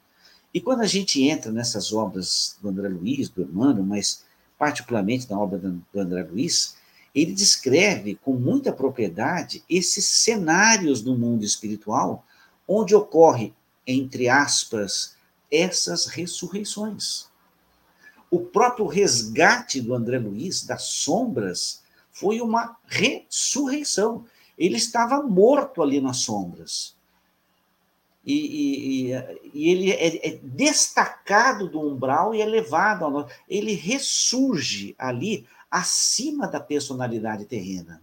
E quando a gente entra nessas obras do André Luiz, do Emmanuel, mas particularmente na obra do André Luiz, ele descreve com muita propriedade esses cenários do mundo espiritual onde ocorre, entre aspas, essas ressurreições. O próprio resgate do André Luiz das sombras foi uma ressurreição. Ele estava morto ali nas sombras. E, e, e ele é, é, destacado do umbral e é levado ao. Ele ressurge ali acima da personalidade terrena.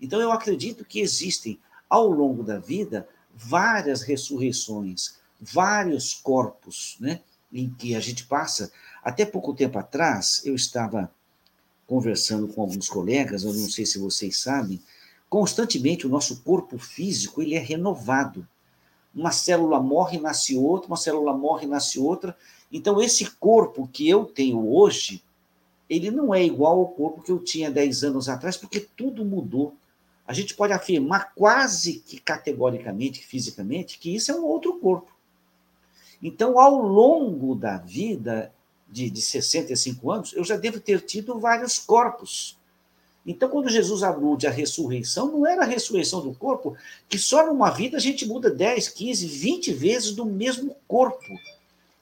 Então, eu acredito que existem, ao longo da vida, várias ressurreições, vários corpos, né? Em que a gente passa. Até pouco tempo atrás, eu estava conversando com alguns colegas, eu não sei se vocês sabem, constantemente o nosso corpo físico ele é renovado. Uma célula morre, nasce outra, uma célula morre, nasce outra. Então, esse corpo que eu tenho hoje, ele não é igual ao corpo que eu tinha 10 anos atrás, porque tudo mudou. A gente pode afirmar quase que categoricamente, fisicamente, que isso é um outro corpo. Então, ao longo da vida, de, de 65 anos, eu já devo ter tido vários corpos. Então, quando Jesus alude à ressurreição, não era a ressurreição do corpo, que só numa vida a gente muda 10, 15, 20 vezes do mesmo corpo.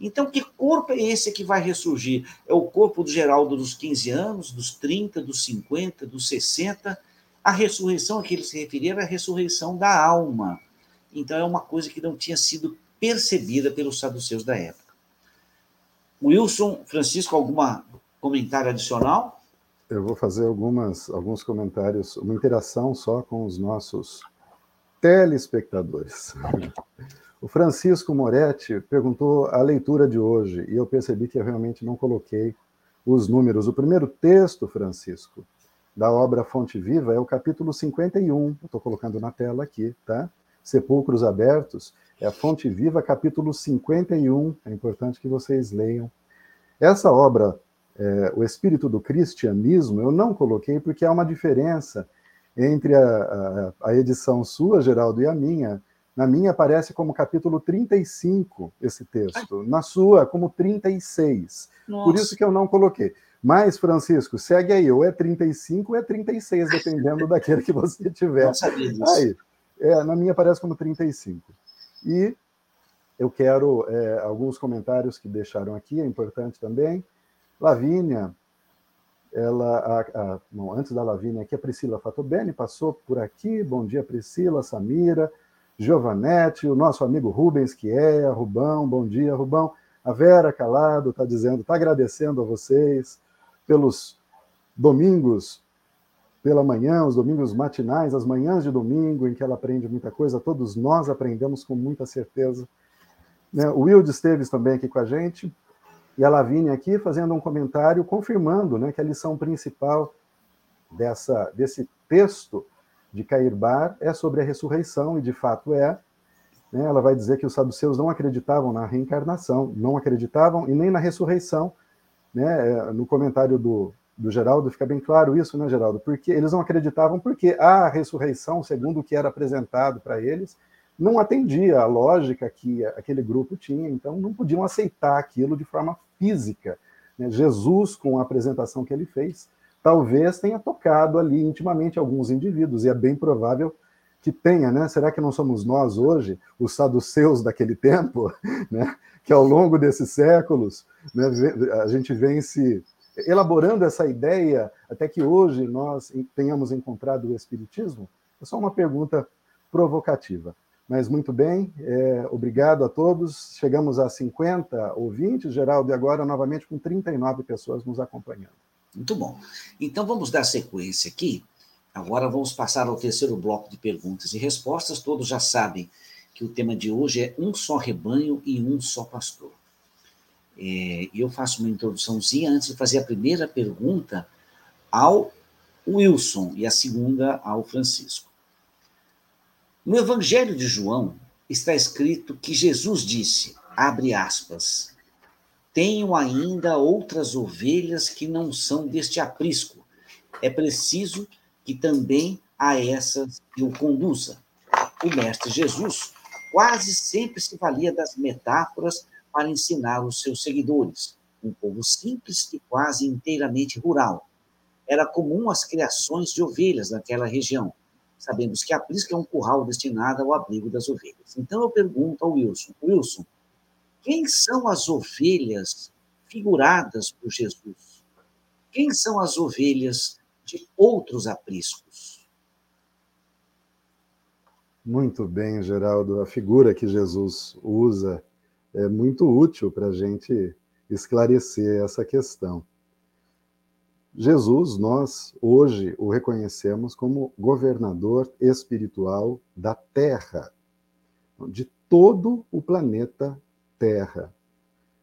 Então, que corpo é esse que vai ressurgir? É o corpo do Geraldo dos 15 anos, dos 30, dos 50, dos 60. A ressurreição a que ele se referia era a ressurreição da alma. Então, é uma coisa que não tinha sido percebida pelos saduceus da época. Wilson, Francisco, alguma comentário adicional? Eu vou fazer algumas, alguns comentários, uma interação só com os nossos telespectadores. O Francisco Moretti perguntou a leitura de hoje, e eu percebi que eu realmente não coloquei os números. O primeiro texto, Francisco, da obra Fonte Viva é o capítulo 51, estou colocando na tela aqui, tá? Sepulcros Abertos, é a Fonte Viva, capítulo 51. É importante que vocês leiam. Essa obra, é, O Espírito do Cristianismo, eu não coloquei porque há uma diferença entre a, a, a edição sua, Geraldo, e a minha. Na minha aparece como capítulo 35 esse texto, na sua como 36. Nossa. Por isso que eu não coloquei. Mas, Francisco, segue aí, ou é 35 ou é 36, dependendo daquele que você tiver. Não sabia disso. Aí, é, na minha aparece como 35. E eu quero é, alguns comentários que deixaram aqui, é importante também. Lavínia, ela, a, a, antes da Lavínia aqui, a Priscila Fatobene passou por aqui. Bom dia, Priscila, Samira, Giovanete, o nosso amigo Rubens, que é, Rubão, bom dia, Rubão. A Vera Calado está dizendo, está agradecendo a vocês pelos domingos pela manhã, os domingos matinais, as manhãs de domingo, em que ela aprende muita coisa, todos nós aprendemos com muita certeza. Né? O Wilde Esteves também aqui com a gente, e a Lavínia aqui fazendo um comentário confirmando né, que a lição principal dessa, desse texto de Cair Bar é sobre a ressurreição, e de fato é. Né, ela vai dizer que os saduceus não acreditavam na reencarnação, não acreditavam e nem na ressurreição. Né, é, no comentário do, do Geraldo, fica bem claro isso, né, Geraldo? Porque eles não acreditavam porque a ressurreição, segundo o que era apresentado para eles, não atendia à lógica que aquele grupo tinha, então não podiam aceitar aquilo de forma física. Né? Jesus, com a apresentação que ele fez, talvez tenha tocado ali intimamente alguns indivíduos, e é bem provável que tenha, né? Será que não somos nós hoje, os saduceus daquele tempo, né? Que ao longo desses séculos, né, a gente vem se elaborando essa ideia até que hoje nós tenhamos encontrado o Espiritismo? É só uma pergunta provocativa. Mas muito bem, é, obrigado a todos. Chegamos a 50 ouvintes, Geraldo, e agora novamente com 39 pessoas nos acompanhando. Muito bom. Então vamos dar sequência aqui. Agora vamos passar ao terceiro bloco de perguntas e respostas. Todos já sabem que o tema de hoje é um só rebanho e um só pastor. É, eu faço uma introduçãozinha antes de fazer a primeira pergunta ao Wilson e a segunda ao Francisco. No Evangelho de João está escrito que Jesus disse, abre aspas, tenho ainda outras ovelhas que não são deste aprisco. É preciso que também a essas eu conduza. O mestre Jesus quase sempre se valia das metáforas para ensinar os seus seguidores, um povo simples e quase inteiramente rural. Era comum as criações de ovelhas naquela região. Sabemos que a prisca é um curral destinado ao abrigo das ovelhas. Então eu pergunto ao Wilson: Wilson, quem são as ovelhas figuradas por Jesus? Quem são as ovelhas de outros apriscos? Muito bem, Geraldo. A figura que Jesus usa é muito útil para a gente esclarecer essa questão. Jesus, nós hoje o reconhecemos como governador espiritual da Terra, de todo o planeta Terra.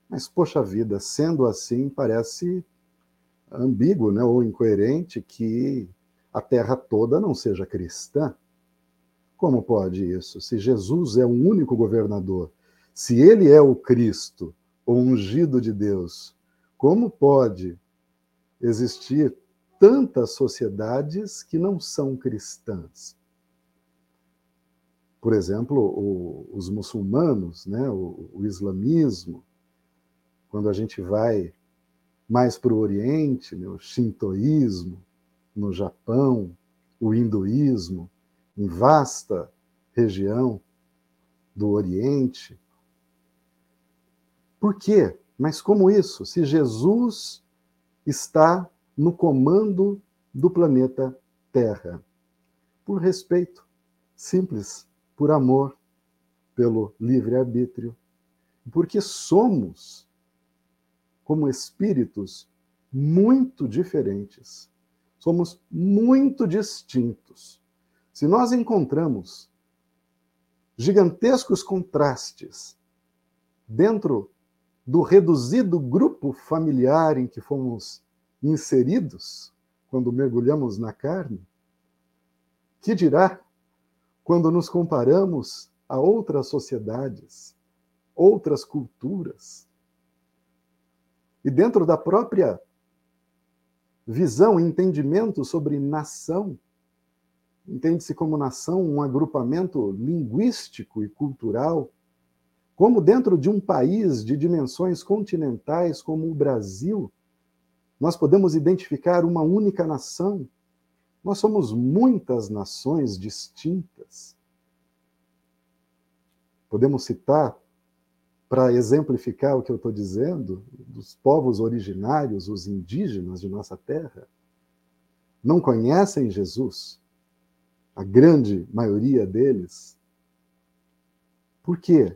Mas, poxa vida, sendo assim, parece ambíguo né, ou incoerente que a terra toda não seja cristã. Como pode isso? Se Jesus é o único governador, se ele é o Cristo, o ungido de Deus, como pode existir tantas sociedades que não são cristãs? Por exemplo, o, os muçulmanos, né, o, o islamismo, quando a gente vai mais para o Oriente, né, o shintoísmo, no Japão, o hinduísmo, em vasta região do Oriente. Por quê? Mas como isso? Se Jesus está no comando do planeta Terra. Por respeito, simples, por amor, pelo livre-arbítrio, porque somos, como espíritos, muito diferentes somos muito distintos. Se nós encontramos gigantescos contrastes dentro do reduzido grupo familiar em que fomos inseridos quando mergulhamos na carne, que dirá quando nos comparamos a outras sociedades, outras culturas? E dentro da própria visão, entendimento sobre nação. Entende-se como nação um agrupamento linguístico e cultural. Como dentro de um país de dimensões continentais como o Brasil, nós podemos identificar uma única nação. Nós somos muitas nações distintas. Podemos citar para exemplificar o que eu estou dizendo, dos povos originários, os indígenas de nossa terra, não conhecem Jesus, a grande maioria deles. Por quê?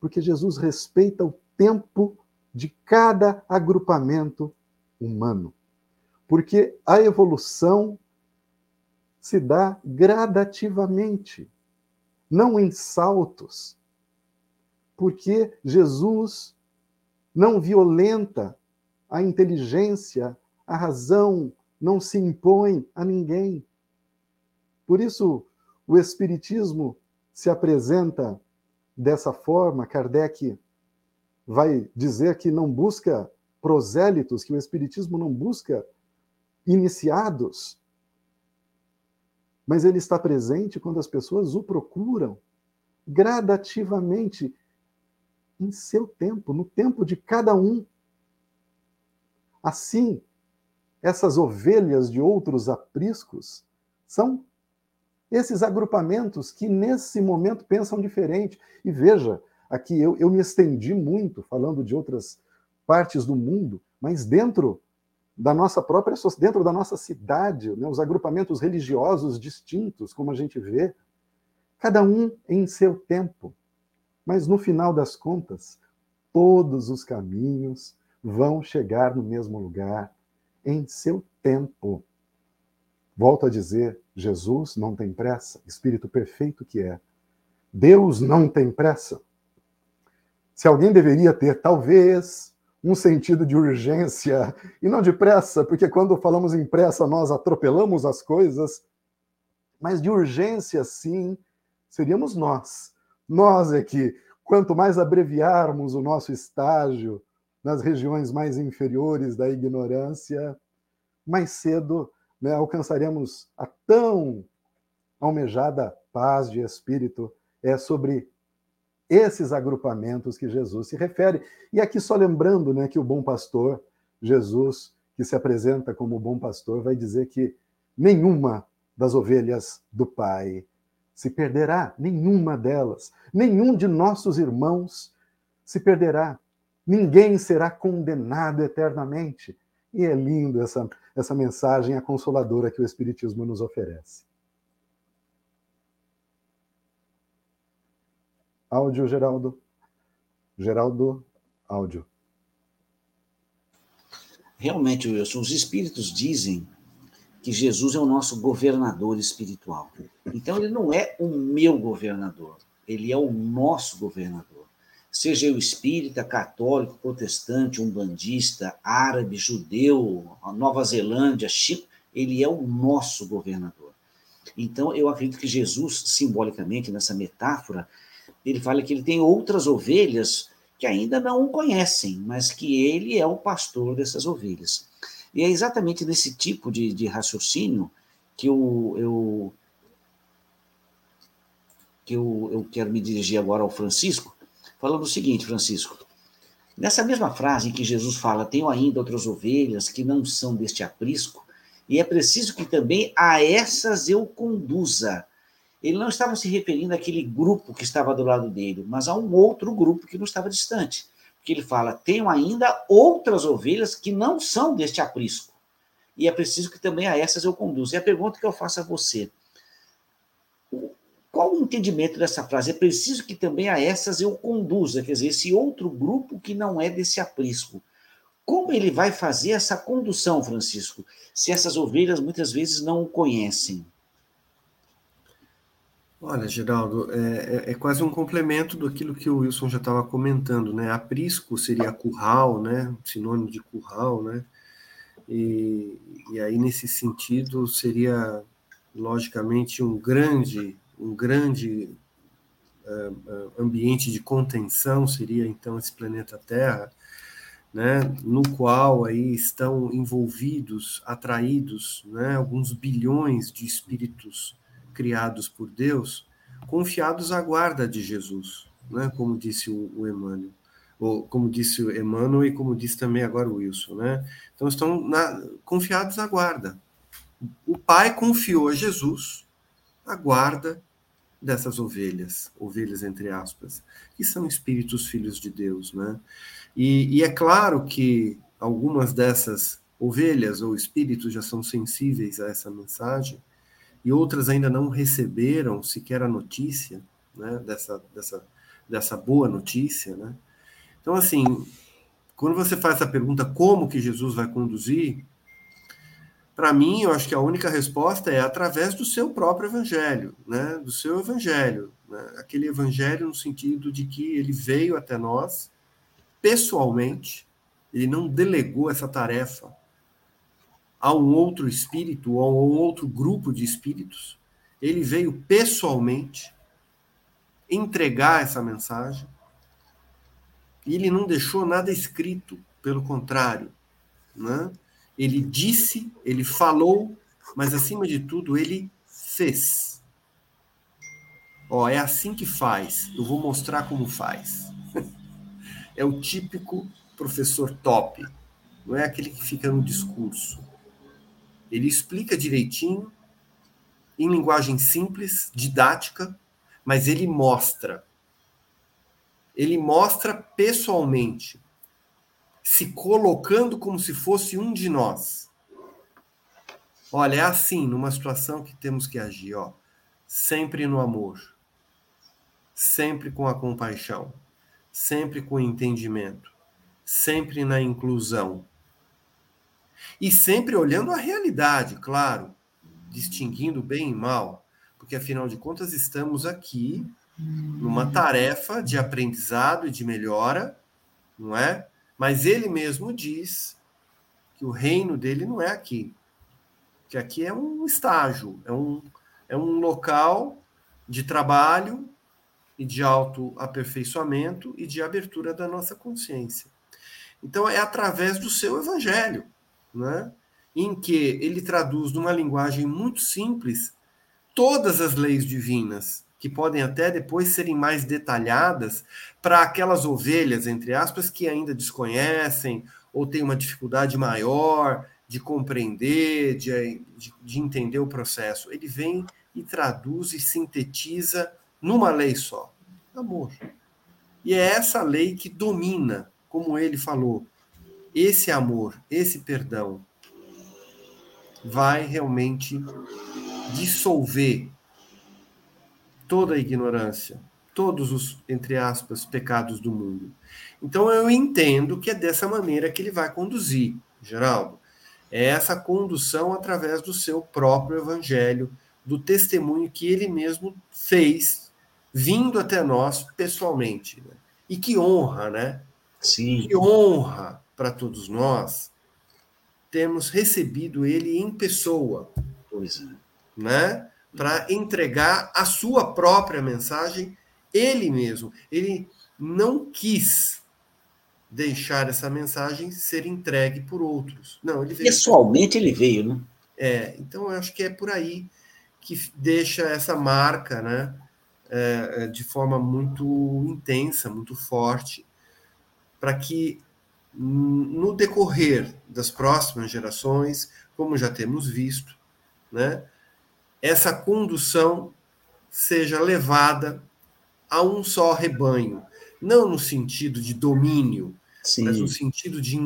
Porque Jesus respeita o tempo de cada agrupamento humano. Porque a evolução se dá gradativamente, não em saltos porque Jesus não violenta a inteligência, a razão, não se impõe a ninguém. Por isso, o Espiritismo se apresenta dessa forma. Kardec vai dizer que não busca prosélitos, que o Espiritismo não busca iniciados, mas ele está presente quando as pessoas o procuram gradativamente em seu tempo, no tempo de cada um. Assim, essas ovelhas de outros apriscos são esses agrupamentos que nesse momento pensam diferente. E veja, aqui eu, eu me estendi muito falando de outras partes do mundo, mas dentro da nossa própria dentro da nossa cidade, né, os agrupamentos religiosos distintos, como a gente vê, cada um em seu tempo. Mas no final das contas, todos os caminhos vão chegar no mesmo lugar em seu tempo. Volto a dizer, Jesus não tem pressa, Espírito perfeito que é. Deus não tem pressa. Se alguém deveria ter, talvez, um sentido de urgência e não de pressa, porque quando falamos em pressa nós atropelamos as coisas, mas de urgência sim, seríamos nós nós é que, quanto mais abreviarmos o nosso estágio nas regiões mais inferiores da ignorância, mais cedo né, alcançaremos a tão almejada paz de espírito. É sobre esses agrupamentos que Jesus se refere. E aqui só lembrando né, que o bom pastor, Jesus, que se apresenta como bom pastor, vai dizer que nenhuma das ovelhas do Pai se perderá, nenhuma delas. Nenhum de nossos irmãos se perderá. Ninguém será condenado eternamente. E é lindo essa, essa mensagem a consoladora que o Espiritismo nos oferece. Áudio, Geraldo. Geraldo, áudio. Realmente, Wilson, os espíritos dizem que Jesus é o nosso governador espiritual. Então, ele não é o meu governador, ele é o nosso governador. Seja eu espírita, católico, protestante, umbandista, árabe, judeu, Nova Zelândia, Chile, ele é o nosso governador. Então, eu acredito que Jesus, simbolicamente, nessa metáfora, ele fala que ele tem outras ovelhas que ainda não o conhecem, mas que ele é o pastor dessas ovelhas. E é exatamente nesse tipo de, de raciocínio que eu, eu, que eu, eu quero me dirigir agora ao Francisco, falando o seguinte, Francisco. Nessa mesma frase em que Jesus fala, tenho ainda outras ovelhas que não são deste aprisco, e é preciso que também a essas eu conduza. Ele não estava se referindo àquele grupo que estava do lado dele, mas a um outro grupo que não estava distante. Porque ele fala: tenho ainda outras ovelhas que não são deste aprisco. E é preciso que também a essas eu conduza. E a pergunta que eu faço a você: qual o entendimento dessa frase? É preciso que também a essas eu conduza, quer dizer, esse outro grupo que não é desse aprisco. Como ele vai fazer essa condução, Francisco, se essas ovelhas muitas vezes não o conhecem? Olha, Geraldo, é, é, é, quase um complemento daquilo que o Wilson já estava comentando, né? Aprisco seria curral, né? Sinônimo de curral, né? E, e aí, nesse sentido, seria, logicamente, um grande, um grande uh, ambiente de contenção, seria, então, esse planeta Terra, né? No qual aí estão envolvidos, atraídos, né? Alguns bilhões de espíritos criados por Deus, confiados à guarda de Jesus, né? como disse o, o Emmanuel, ou como disse o Emmanuel e como disse também agora o Wilson. Né? Então estão na, confiados à guarda. O Pai confiou a Jesus a guarda dessas ovelhas, ovelhas entre aspas, que são espíritos filhos de Deus. Né? E, e é claro que algumas dessas ovelhas ou espíritos já são sensíveis a essa mensagem, e outras ainda não receberam sequer a notícia né, dessa, dessa, dessa boa notícia. Né? Então, assim, quando você faz essa pergunta, como que Jesus vai conduzir? Para mim, eu acho que a única resposta é através do seu próprio evangelho, né? do seu evangelho. Né? Aquele evangelho no sentido de que ele veio até nós pessoalmente, ele não delegou essa tarefa a um outro espírito ou a um outro grupo de espíritos. Ele veio pessoalmente entregar essa mensagem. E ele não deixou nada escrito, pelo contrário. Né? Ele disse, ele falou, mas acima de tudo, ele fez. Ó, é assim que faz. Eu vou mostrar como faz. é o típico professor top. Não é aquele que fica no discurso. Ele explica direitinho, em linguagem simples, didática, mas ele mostra. Ele mostra pessoalmente, se colocando como se fosse um de nós. Olha, é assim, numa situação que temos que agir, ó, sempre no amor, sempre com a compaixão, sempre com o entendimento, sempre na inclusão. E sempre olhando a realidade, claro, distinguindo bem e mal, porque afinal de contas estamos aqui numa tarefa de aprendizado e de melhora, não é? Mas ele mesmo diz que o reino dele não é aqui. Que aqui é um estágio, é um, é um local de trabalho e de autoaperfeiçoamento e de abertura da nossa consciência. Então é através do seu evangelho né, em que ele traduz numa linguagem muito simples todas as leis divinas, que podem até depois serem mais detalhadas para aquelas ovelhas, entre aspas, que ainda desconhecem ou têm uma dificuldade maior de compreender, de, de, de entender o processo. Ele vem e traduz e sintetiza numa lei só: amor. E é essa lei que domina, como ele falou, esse amor, esse perdão, vai realmente dissolver toda a ignorância, todos os, entre aspas, pecados do mundo. Então eu entendo que é dessa maneira que ele vai conduzir, Geraldo. É essa condução através do seu próprio evangelho, do testemunho que ele mesmo fez, vindo até nós pessoalmente. Né? E que honra, né? Sim. Que honra para todos nós termos recebido ele em pessoa. Pois é. Né? Para entregar a sua própria mensagem, ele mesmo. Ele não quis deixar essa mensagem ser entregue por outros. Não, ele veio. Pessoalmente ele veio, né? É, então eu acho que é por aí que deixa essa marca, né? É, é de forma muito intensa, muito forte, para que no decorrer das próximas gerações, como já temos visto, né, essa condução seja levada a um só rebanho, não no sentido de domínio, Sim. mas no sentido de,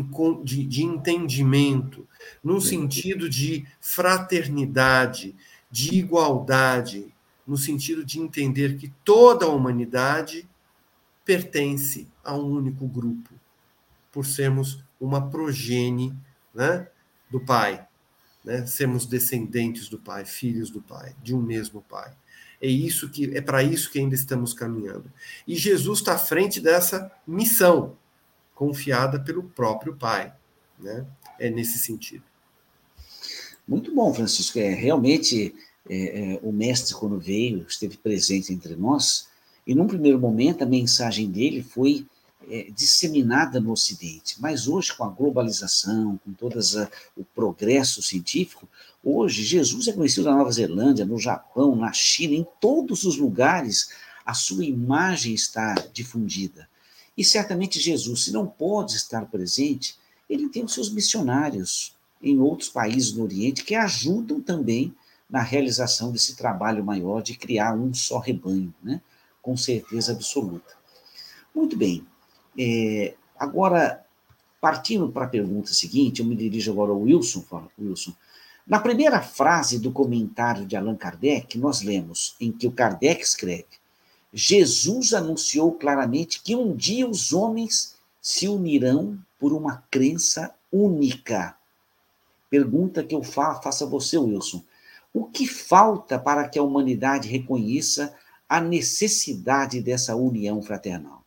de, de entendimento, no sentido de fraternidade, de igualdade, no sentido de entender que toda a humanidade pertence a um único grupo, por sermos uma progenie né, do Pai, né, sermos descendentes do Pai, filhos do Pai, de um mesmo Pai. É isso que é para isso que ainda estamos caminhando. E Jesus está à frente dessa missão confiada pelo próprio Pai, né? É nesse sentido. Muito bom, Francisco. É realmente é, é, o mestre quando veio esteve presente entre nós e num primeiro momento a mensagem dele foi é, disseminada no Ocidente, mas hoje com a globalização, com todo o progresso científico, Hoje, Jesus é conhecido na Nova Zelândia, no Japão, na China, em todos os lugares, a sua imagem está difundida. E certamente Jesus, se não pode estar presente, ele tem os seus missionários em outros países do Oriente que ajudam também na realização desse trabalho maior de criar um só rebanho, né? com certeza absoluta. Muito bem. É, agora, partindo para a pergunta seguinte, eu me dirijo agora ao Wilson. Wilson, na primeira frase do comentário de Allan Kardec, nós lemos em que o Kardec escreve: Jesus anunciou claramente que um dia os homens se unirão por uma crença única. Pergunta que eu faço a você, Wilson. O que falta para que a humanidade reconheça a necessidade dessa união fraternal?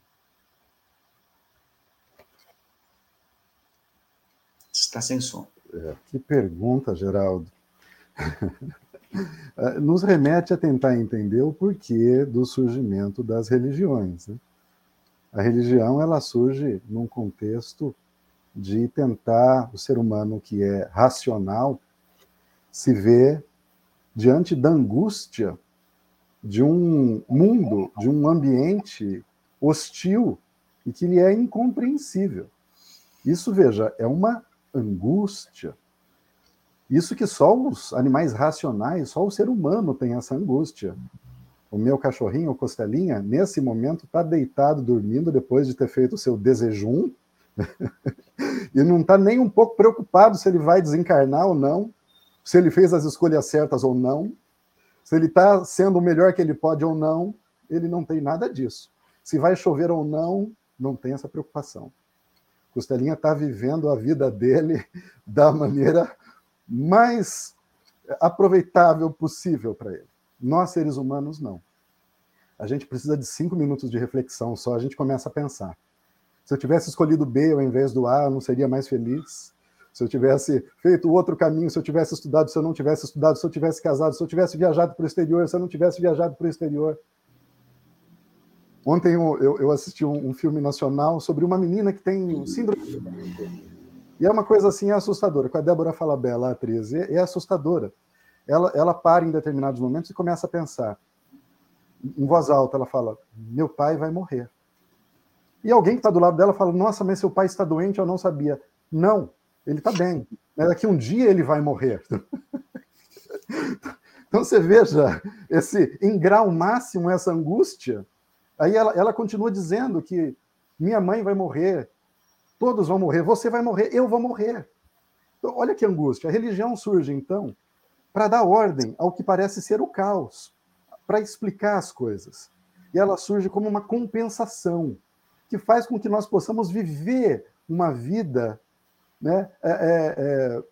Está sem som. É, que pergunta, Geraldo. É, nos remete a tentar entender o porquê do surgimento das religiões. Né? A religião ela surge num contexto de tentar o ser humano que é racional se ver diante da angústia de um mundo, de um ambiente hostil e que lhe é incompreensível. Isso, veja, é uma angústia. Isso que só os animais racionais, só o ser humano tem essa angústia. O meu cachorrinho, o Costelinha, nesse momento está deitado dormindo depois de ter feito o seu desejum e não está nem um pouco preocupado se ele vai desencarnar ou não, se ele fez as escolhas certas ou não, se ele está sendo o melhor que ele pode ou não, ele não tem nada disso. Se vai chover ou não, não tem essa preocupação. Costelinha está vivendo a vida dele da maneira mais aproveitável possível para ele. Nós, seres humanos, não. A gente precisa de cinco minutos de reflexão só, a gente começa a pensar. Se eu tivesse escolhido B ao invés do A, eu não seria mais feliz. Se eu tivesse feito outro caminho, se eu tivesse estudado, se eu não tivesse estudado, se eu tivesse casado, se eu tivesse viajado para o exterior, se eu não tivesse viajado para o exterior. Ontem eu, eu assisti um, um, filme nacional sobre uma menina que tem síndrome. E é uma coisa assim assustadora. Com a Débora Falabella, a atriz, é, é assustadora. Ela, ela para em determinados momentos e começa a pensar. Em voz alta, ela fala: Meu pai vai morrer. E alguém que está do lado dela fala: Nossa, mas seu pai está doente, eu não sabia. Não, ele está bem. Daqui um dia ele vai morrer. então você veja esse em grau máximo essa angústia Aí ela, ela continua dizendo que minha mãe vai morrer, todos vão morrer, você vai morrer, eu vou morrer. Então, olha que angústia. A religião surge, então, para dar ordem ao que parece ser o caos, para explicar as coisas. E ela surge como uma compensação, que faz com que nós possamos viver uma vida né, é, é, é,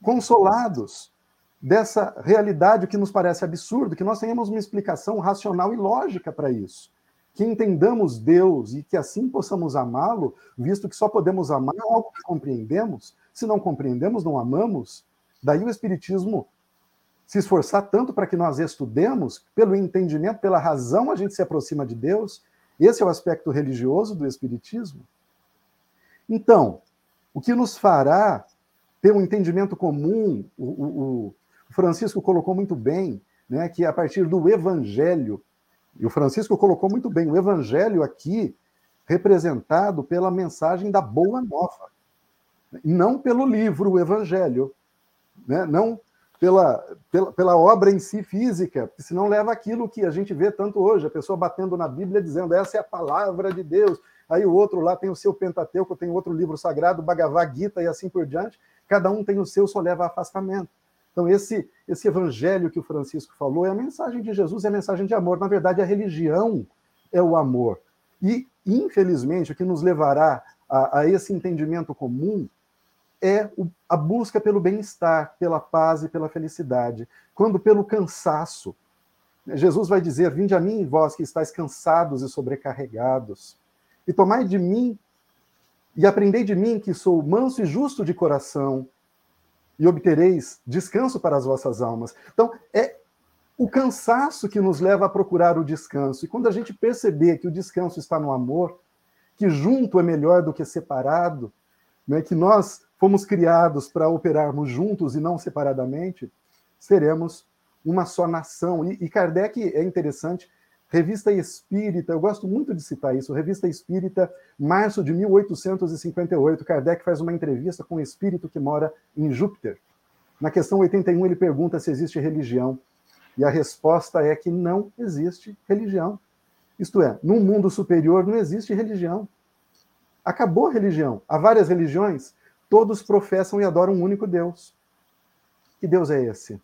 consolados dessa realidade que nos parece absurdo, que nós tenhamos uma explicação racional e lógica para isso que entendamos Deus e que assim possamos amá-lo, visto que só podemos amar algo que compreendemos. Se não compreendemos, não amamos. Daí o Espiritismo se esforçar tanto para que nós estudemos, pelo entendimento, pela razão, a gente se aproxima de Deus. Esse é o aspecto religioso do Espiritismo. Então, o que nos fará ter um entendimento comum, o, o, o Francisco colocou muito bem, né, que a partir do Evangelho, e o Francisco colocou muito bem, o Evangelho aqui representado pela mensagem da Boa Nova, não pelo livro o Evangelho, né, não pela, pela, pela obra em si física, porque senão leva aquilo que a gente vê tanto hoje, a pessoa batendo na Bíblia dizendo essa é a palavra de Deus, aí o outro lá tem o seu Pentateuco, tem outro livro sagrado, Bhagavad Gita e assim por diante, cada um tem o seu, só leva a afastamento. Então, esse, esse evangelho que o Francisco falou é a mensagem de Jesus, é a mensagem de amor. Na verdade, a religião é o amor. E, infelizmente, o que nos levará a, a esse entendimento comum é o, a busca pelo bem-estar, pela paz e pela felicidade. Quando pelo cansaço, Jesus vai dizer: Vinde a mim, vós que estáis cansados e sobrecarregados, e tomai de mim, e aprendei de mim, que sou manso e justo de coração, e obtereis descanso para as vossas almas. Então, é o cansaço que nos leva a procurar o descanso. E quando a gente perceber que o descanso está no amor, que junto é melhor do que separado, né, que nós fomos criados para operarmos juntos e não separadamente, seremos uma só nação. E, e Kardec é interessante, Revista Espírita, eu gosto muito de citar isso, Revista Espírita, março de 1858, Kardec faz uma entrevista com um espírito que mora em Júpiter. Na questão 81, ele pergunta se existe religião, e a resposta é que não existe religião. Isto é, num mundo superior não existe religião. Acabou a religião. Há várias religiões, todos professam e adoram um único Deus. Que Deus é esse?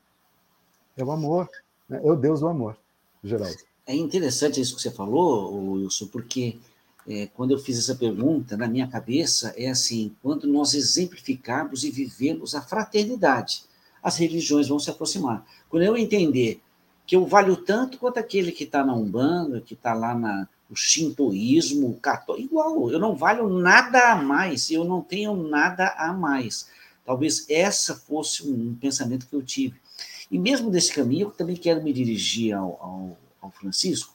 É o amor, né? é o Deus do amor, Geraldo. É interessante isso que você falou, Wilson, porque é, quando eu fiz essa pergunta, na minha cabeça é assim: quando nós exemplificarmos e vivemos a fraternidade, as religiões vão se aproximar. Quando eu entender que eu valho tanto quanto aquele que está na Umbanda, que está lá na, no Shintoísmo, o católico, igual, eu não valho nada a mais, eu não tenho nada a mais. Talvez essa fosse um pensamento que eu tive. E mesmo desse caminho, eu também quero me dirigir ao, ao ao Francisco,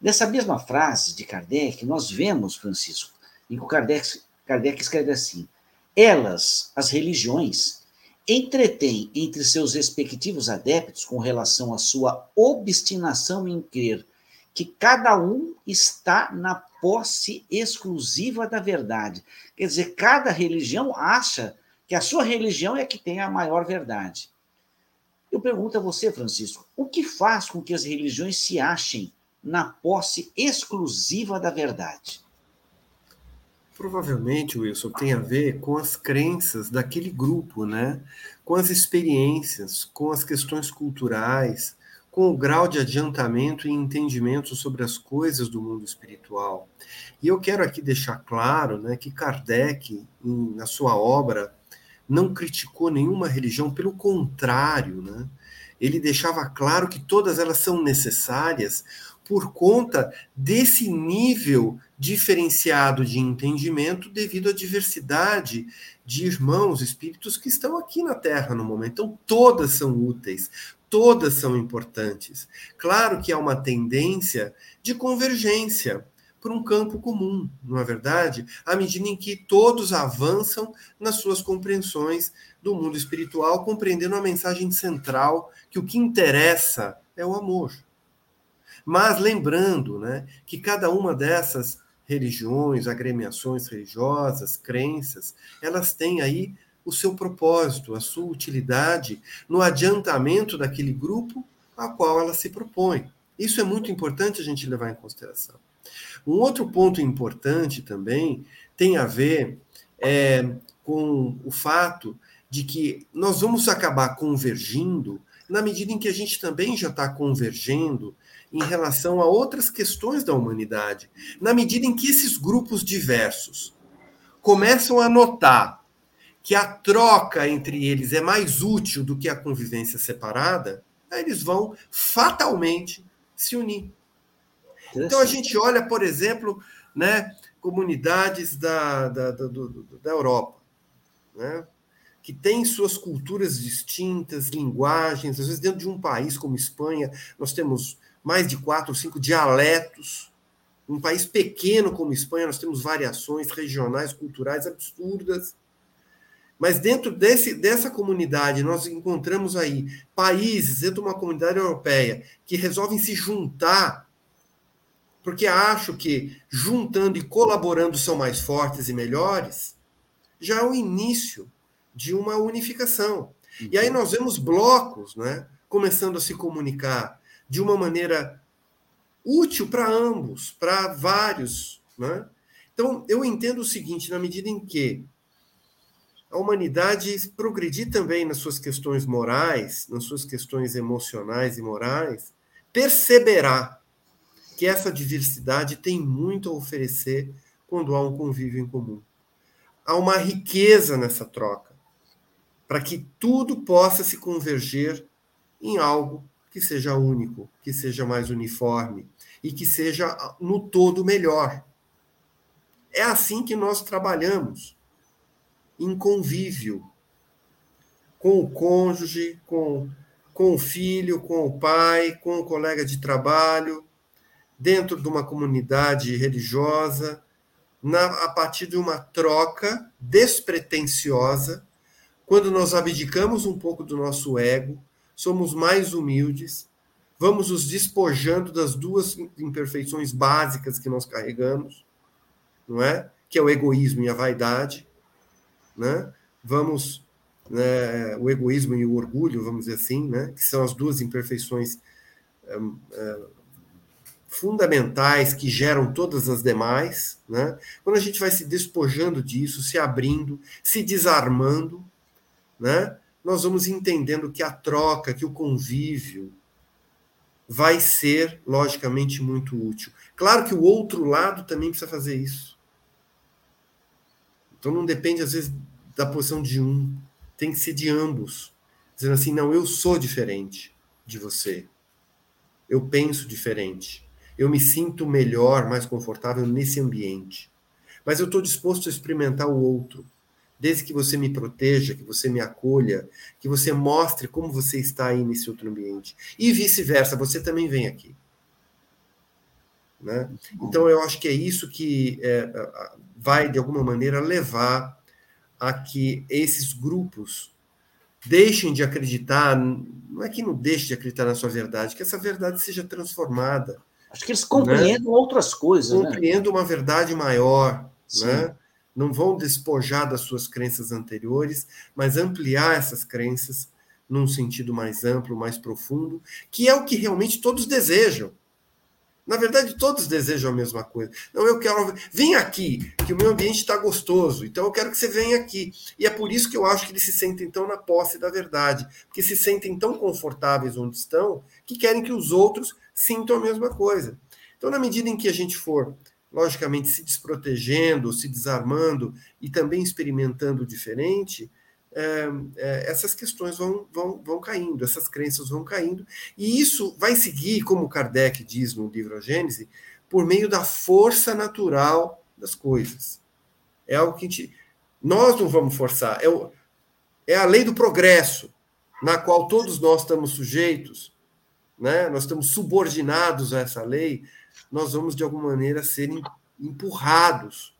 nessa mesma frase de Kardec, nós vemos, Francisco, em que Kardec, Kardec escreve assim: elas, as religiões, entretêm entre seus respectivos adeptos com relação à sua obstinação em crer que cada um está na posse exclusiva da verdade. Quer dizer, cada religião acha que a sua religião é que tem a maior verdade. Eu pergunto a você, Francisco, o que faz com que as religiões se achem na posse exclusiva da verdade? Provavelmente, Wilson, tem a ver com as crenças daquele grupo, né? Com as experiências, com as questões culturais, com o grau de adiantamento e entendimento sobre as coisas do mundo espiritual. E eu quero aqui deixar claro né, que Kardec, na sua obra não criticou nenhuma religião, pelo contrário, né? ele deixava claro que todas elas são necessárias por conta desse nível diferenciado de entendimento devido à diversidade de irmãos, espíritos que estão aqui na Terra no momento. Então, todas são úteis, todas são importantes. Claro que há uma tendência de convergência por um campo comum, não é verdade? À medida em que todos avançam nas suas compreensões do mundo espiritual, compreendendo a mensagem central que o que interessa é o amor. Mas lembrando né, que cada uma dessas religiões, agremiações religiosas, crenças, elas têm aí o seu propósito, a sua utilidade no adiantamento daquele grupo a qual ela se propõe. Isso é muito importante a gente levar em consideração. Um outro ponto importante também tem a ver é, com o fato de que nós vamos acabar convergindo na medida em que a gente também já está convergendo em relação a outras questões da humanidade, na medida em que esses grupos diversos começam a notar que a troca entre eles é mais útil do que a convivência separada, eles vão fatalmente se unir. Então a gente olha, por exemplo, né, comunidades da, da, da, da Europa, né, que têm suas culturas distintas, linguagens, às vezes dentro de um país como Espanha, nós temos mais de quatro ou cinco dialetos. Um país pequeno como Espanha, nós temos variações regionais, culturais absurdas. Mas dentro desse, dessa comunidade, nós encontramos aí países, dentro de uma comunidade europeia, que resolvem se juntar, porque acham que juntando e colaborando são mais fortes e melhores, já é o início de uma unificação. E aí nós vemos blocos né, começando a se comunicar de uma maneira útil para ambos, para vários. Né? Então, eu entendo o seguinte: na medida em que a humanidade progredir também nas suas questões morais, nas suas questões emocionais e morais, perceberá que essa diversidade tem muito a oferecer quando há um convívio em comum. Há uma riqueza nessa troca, para que tudo possa se converger em algo que seja único, que seja mais uniforme e que seja no todo melhor. É assim que nós trabalhamos em convívio com o cônjuge, com, com o filho, com o pai, com o colega de trabalho, dentro de uma comunidade religiosa, na, a partir de uma troca despretensiosa, quando nós abdicamos um pouco do nosso ego, somos mais humildes, vamos nos despojando das duas imperfeições básicas que nós carregamos, não é? Que é o egoísmo e a vaidade, né? Vamos né, o egoísmo e o orgulho, vamos dizer assim, né? Que são as duas imperfeições é, é, fundamentais que geram todas as demais, né? Quando a gente vai se despojando disso, se abrindo, se desarmando, né? Nós vamos entendendo que a troca, que o convívio vai ser logicamente muito útil. Claro que o outro lado também precisa fazer isso. Então não depende, às vezes, da posição de um, tem que ser de ambos. Dizendo assim, não, eu sou diferente de você. Eu penso diferente. Eu me sinto melhor, mais confortável nesse ambiente. Mas eu estou disposto a experimentar o outro, desde que você me proteja, que você me acolha, que você mostre como você está aí nesse outro ambiente. E vice-versa, você também vem aqui. Né? Então, eu acho que é isso que é, vai, de alguma maneira, levar a que esses grupos deixem de acreditar, não é que não deixem de acreditar na sua verdade, que essa verdade seja transformada. Acho que eles compreendem né? outras coisas. Né? Compreendam né? uma verdade maior. Né? Não vão despojar das suas crenças anteriores, mas ampliar essas crenças num sentido mais amplo, mais profundo, que é o que realmente todos desejam. Na verdade, todos desejam a mesma coisa. Não, eu quero. Vem aqui, que o meu ambiente está gostoso. Então eu quero que você venha aqui. E é por isso que eu acho que eles se sentem tão na posse da verdade. Porque se sentem tão confortáveis onde estão, que querem que os outros sintam a mesma coisa. Então, na medida em que a gente for, logicamente, se desprotegendo, se desarmando e também experimentando diferente, é, é, essas questões vão, vão, vão caindo, essas crenças vão caindo, e isso vai seguir, como Kardec diz no livro A Gênese, por meio da força natural das coisas. É algo que a gente, nós não vamos forçar, é, o, é a lei do progresso, na qual todos nós estamos sujeitos, né? nós estamos subordinados a essa lei, nós vamos, de alguma maneira, ser empurrados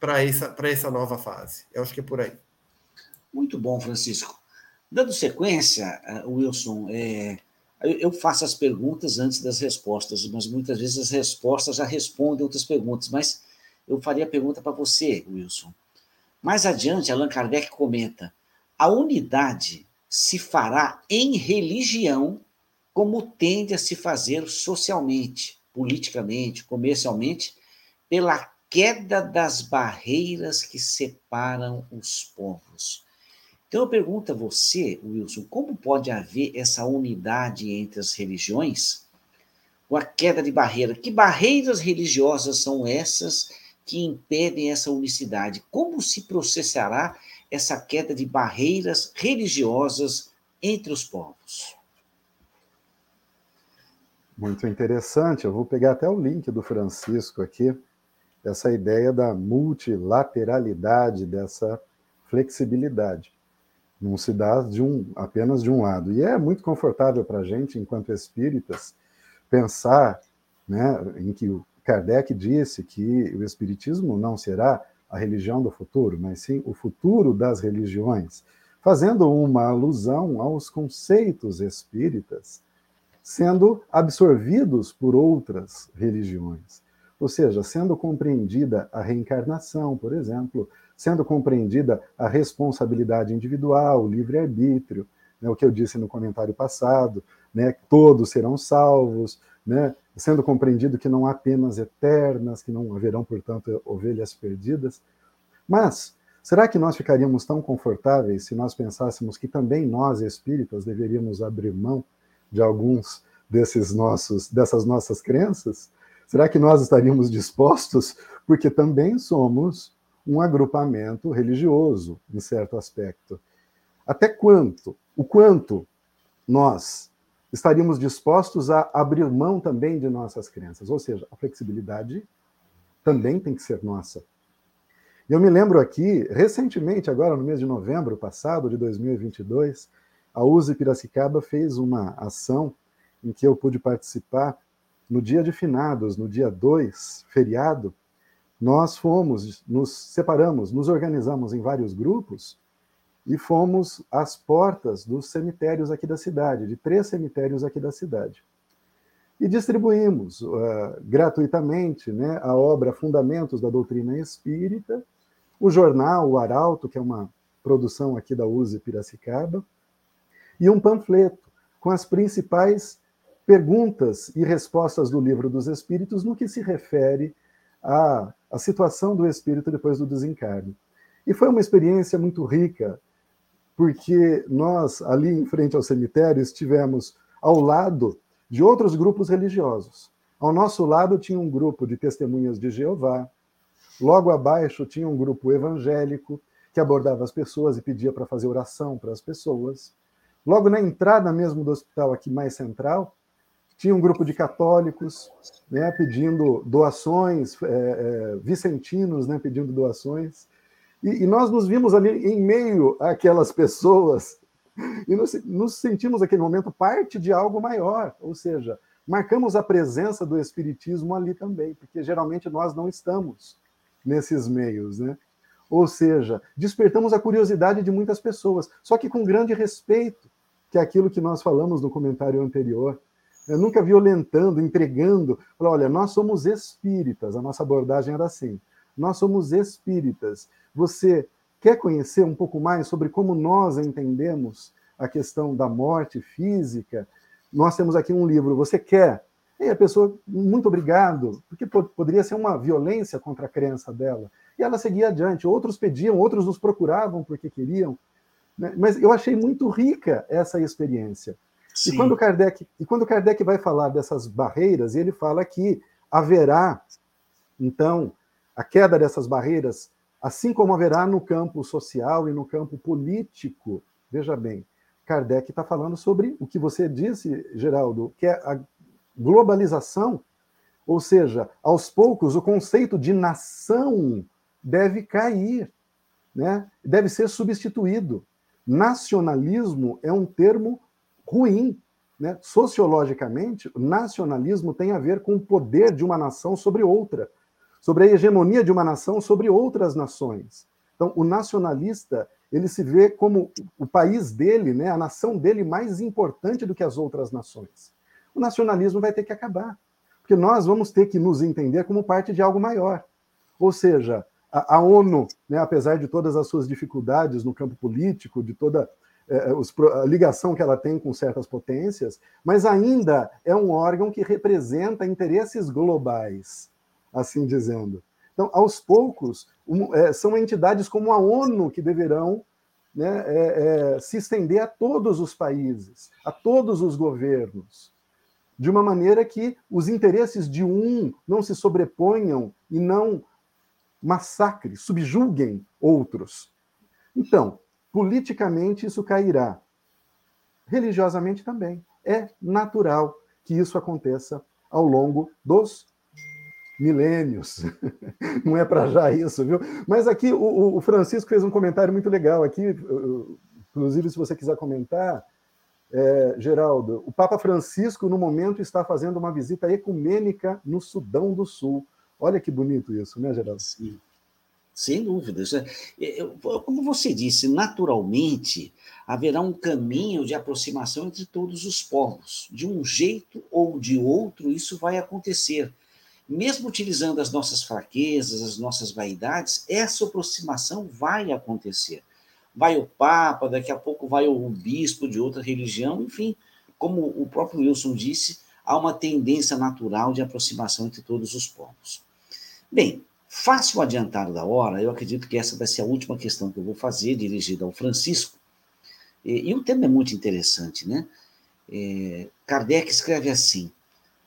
para essa, essa nova fase. Eu acho que é por aí. Muito bom, Francisco. Dando sequência, eh, Wilson, é, eu faço as perguntas antes das respostas, mas muitas vezes as respostas já respondem outras perguntas. Mas eu faria a pergunta para você, Wilson. Mais adiante, Allan Kardec comenta: a unidade se fará em religião como tende a se fazer socialmente, politicamente, comercialmente, pela queda das barreiras que separam os povos. Então eu pergunto a você, Wilson, como pode haver essa unidade entre as religiões com a queda de barreira? Que barreiras religiosas são essas que impedem essa unicidade? Como se processará essa queda de barreiras religiosas entre os povos? Muito interessante. Eu vou pegar até o link do Francisco aqui, essa ideia da multilateralidade, dessa flexibilidade. Não se dá de um, apenas de um lado. E é muito confortável para a gente, enquanto espíritas, pensar né, em que o Kardec disse que o Espiritismo não será a religião do futuro, mas sim o futuro das religiões, fazendo uma alusão aos conceitos espíritas sendo absorvidos por outras religiões. Ou seja, sendo compreendida a reencarnação, por exemplo, sendo compreendida a responsabilidade individual, o livre-arbítrio, né, o que eu disse no comentário passado, né, todos serão salvos, né, sendo compreendido que não há penas eternas, que não haverão, portanto, ovelhas perdidas. Mas será que nós ficaríamos tão confortáveis se nós pensássemos que também nós, espíritas, deveríamos abrir mão de alguns desses nossos dessas nossas crenças? Será que nós estaríamos dispostos? Porque também somos um agrupamento religioso, em certo aspecto. Até quanto? O quanto nós estaríamos dispostos a abrir mão também de nossas crenças? Ou seja, a flexibilidade também tem que ser nossa. Eu me lembro aqui, recentemente, agora no mês de novembro passado, de 2022, a USE Piracicaba fez uma ação em que eu pude participar no dia de finados, no dia 2, feriado, nós fomos, nos separamos, nos organizamos em vários grupos e fomos às portas dos cemitérios aqui da cidade, de três cemitérios aqui da cidade. E distribuímos uh, gratuitamente né, a obra Fundamentos da Doutrina Espírita, o jornal O Arauto, que é uma produção aqui da USE Piracicaba, e um panfleto com as principais perguntas e respostas do Livro dos Espíritos no que se refere à, à situação do espírito depois do desencarne. E foi uma experiência muito rica, porque nós, ali em frente ao cemitério, estivemos ao lado de outros grupos religiosos. Ao nosso lado tinha um grupo de testemunhas de Jeová, logo abaixo tinha um grupo evangélico que abordava as pessoas e pedia para fazer oração para as pessoas. Logo na entrada mesmo do hospital aqui mais central, tinha um grupo de católicos né, pedindo doações, é, é, vicentinos né, pedindo doações. E, e, nós nos vimos ali em meio àquelas pessoas e nos, nos sentimos naquele momento parte de algo maior, ou seja, marcamos a presença do Espiritismo ali também, porque geralmente nós não estamos nesses meios, né? Ou seja, despertamos a curiosidade de muitas pessoas, só que com grande respeito, que é aquilo que nós falamos no comentário anterior. Eu nunca violentando, entregando. Olha, nós somos espíritas, a nossa abordagem era assim. Nós somos espíritas. Você quer conhecer um pouco mais sobre como nós entendemos a questão da morte física? Nós temos aqui um livro. Você quer? E a pessoa, muito obrigado, porque poderia ser uma violência contra a crença dela. E ela seguia adiante. Outros pediam, outros nos procuravam porque queriam. Né? Mas eu achei muito rica essa experiência. E quando, Kardec, e quando Kardec vai falar dessas barreiras, ele fala que haverá, então, a queda dessas barreiras, assim como haverá no campo social e no campo político. Veja bem, Kardec está falando sobre o que você disse, Geraldo, que é a globalização, ou seja, aos poucos o conceito de nação deve cair, né? deve ser substituído. Nacionalismo é um termo ruim. Né? Sociologicamente, nacionalismo tem a ver com o poder de uma nação sobre outra, sobre a hegemonia de uma nação sobre outras nações. Então, o nacionalista ele se vê como o país dele, né, a nação dele mais importante do que as outras nações. O nacionalismo vai ter que acabar, porque nós vamos ter que nos entender como parte de algo maior. Ou seja, a, a ONU, né, apesar de todas as suas dificuldades no campo político, de toda é, os, a ligação que ela tem com certas potências, mas ainda é um órgão que representa interesses globais, assim dizendo. Então, aos poucos, um, é, são entidades como a ONU que deverão né, é, é, se estender a todos os países, a todos os governos, de uma maneira que os interesses de um não se sobreponham e não massacre, subjuguem outros. Então, politicamente isso cairá. Religiosamente também. É natural que isso aconteça ao longo dos milênios. Não é para já isso, viu? Mas aqui o, o, Francisco fez um comentário muito legal aqui, inclusive se você quiser comentar, é, Geraldo, o Papa Francisco no momento está fazendo uma visita ecumênica no Sudão do Sul. Olha que bonito isso, né, Geraldo? Sim. Sem dúvida. É, é, como você disse, naturalmente haverá um caminho de aproximação entre todos os povos. De um jeito ou de outro, isso vai acontecer. Mesmo utilizando as nossas fraquezas, as nossas vaidades, essa aproximação vai acontecer. Vai o Papa, daqui a pouco vai o bispo de outra religião, enfim, como o próprio Wilson disse, há uma tendência natural de aproximação entre todos os povos. Bem, Fácil adiantado da hora, eu acredito que essa vai ser a última questão que eu vou fazer, dirigida ao Francisco. E, e o tema é muito interessante, né? É, Kardec escreve assim: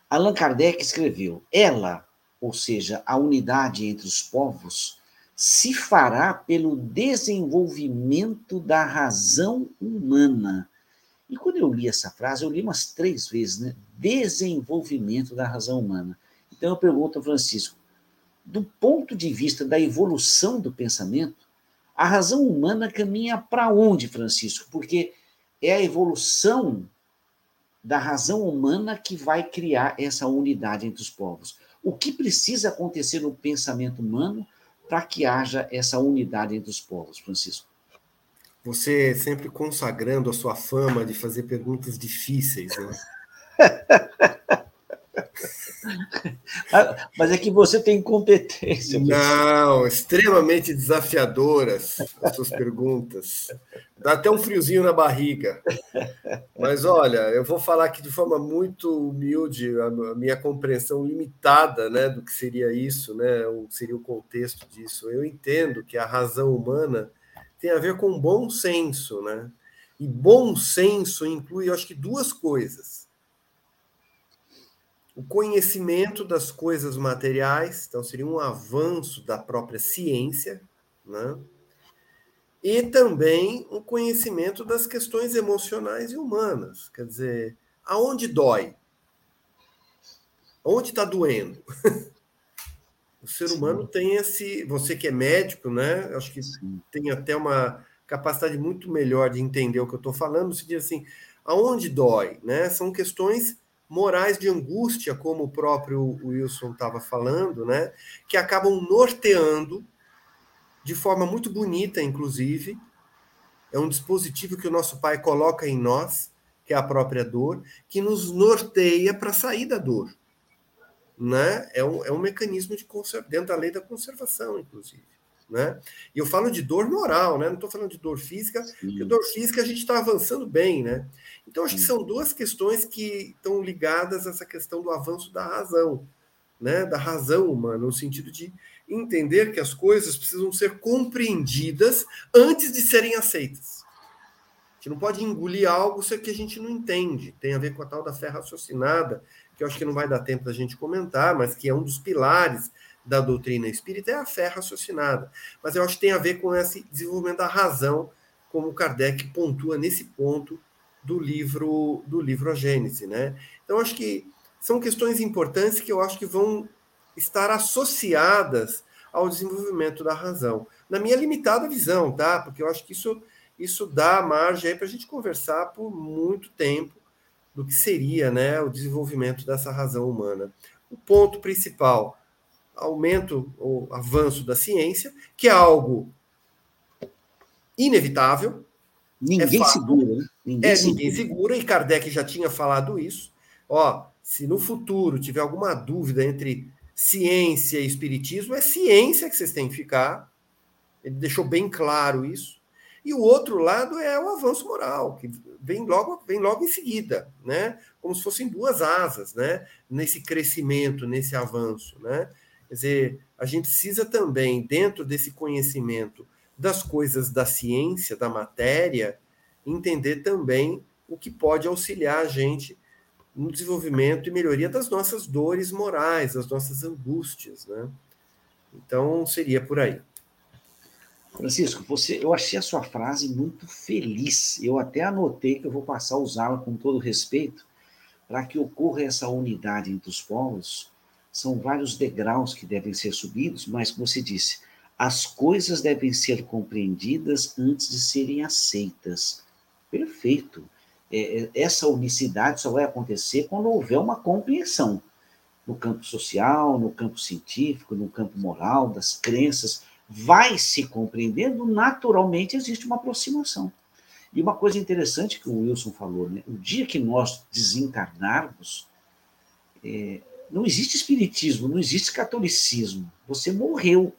Allan Kardec escreveu, ela, ou seja, a unidade entre os povos, se fará pelo desenvolvimento da razão humana. E quando eu li essa frase, eu li umas três vezes, né? Desenvolvimento da razão humana. Então eu pergunto ao Francisco, do ponto de vista da evolução do pensamento, a razão humana caminha para onde, Francisco? Porque é a evolução da razão humana que vai criar essa unidade entre os povos. O que precisa acontecer no pensamento humano para que haja essa unidade entre os povos, Francisco? Você sempre consagrando a sua fama de fazer perguntas difíceis, né? Mas é que você tem competência. Não, extremamente desafiadoras as suas perguntas. Dá até um friozinho na barriga. Mas olha, eu vou falar aqui de forma muito humilde, a minha compreensão limitada né, do que seria isso, né, o que seria o contexto disso. Eu entendo que a razão humana tem a ver com bom senso, né? E bom senso inclui, acho que, duas coisas o conhecimento das coisas materiais, então seria um avanço da própria ciência, né? e também o conhecimento das questões emocionais e humanas. Quer dizer, aonde dói? Onde está doendo? o ser humano tem esse. Você que é médico, né? Acho que Sim. tem até uma capacidade muito melhor de entender o que eu estou falando. Se diz assim, aonde dói? Né? São questões morais de angústia, como o próprio Wilson estava falando, né, que acabam norteando de forma muito bonita, inclusive. É um dispositivo que o nosso Pai coloca em nós, que é a própria dor, que nos norteia para sair da dor. Né? É, um, é um mecanismo de dentro da lei da conservação, inclusive. Né? E eu falo de dor moral, né? não estou falando de dor física, Sim. porque dor física a gente está avançando bem. Né? Então, acho que são duas questões que estão ligadas a essa questão do avanço da razão, né? da razão humana, no sentido de entender que as coisas precisam ser compreendidas antes de serem aceitas. A gente não pode engolir algo se é que a gente não entende. Tem a ver com a tal da fé raciocinada, que eu acho que não vai dar tempo da gente comentar, mas que é um dos pilares da doutrina espírita, é a fé raciocinada. Mas eu acho que tem a ver com esse desenvolvimento da razão, como Kardec pontua nesse ponto do livro do livro A Gênese, né? Então acho que são questões importantes que eu acho que vão estar associadas ao desenvolvimento da razão. Na minha limitada visão, tá? Porque eu acho que isso isso dá margem para a gente conversar por muito tempo do que seria, né, o desenvolvimento dessa razão humana. O ponto principal, aumento ou avanço da ciência, que é algo inevitável, Ninguém é segura, né? Ninguém, é, segura. ninguém segura, e Kardec já tinha falado isso. Ó, se no futuro tiver alguma dúvida entre ciência e espiritismo, é ciência que vocês têm que ficar. Ele deixou bem claro isso. E o outro lado é o avanço moral, que vem logo, vem logo em seguida, né? Como se fossem duas asas, né? Nesse crescimento, nesse avanço, né? Quer dizer, a gente precisa também, dentro desse conhecimento das coisas da ciência, da matéria, entender também o que pode auxiliar a gente no desenvolvimento e melhoria das nossas dores morais, das nossas angústias, né? Então seria por aí. Francisco, você, eu achei a sua frase muito feliz. Eu até anotei que eu vou passar a usá-la com todo respeito, para que ocorra essa unidade entre os povos, são vários degraus que devem ser subidos, mas, como você disse, as coisas devem ser compreendidas antes de serem aceitas. Perfeito. É, é, essa unicidade só vai acontecer quando houver uma compreensão no campo social, no campo científico, no campo moral, das crenças. Vai se compreendendo, naturalmente existe uma aproximação. E uma coisa interessante que o Wilson falou, né? o dia que nós desencarnarmos, é, não existe espiritismo, não existe catolicismo. Você morreu.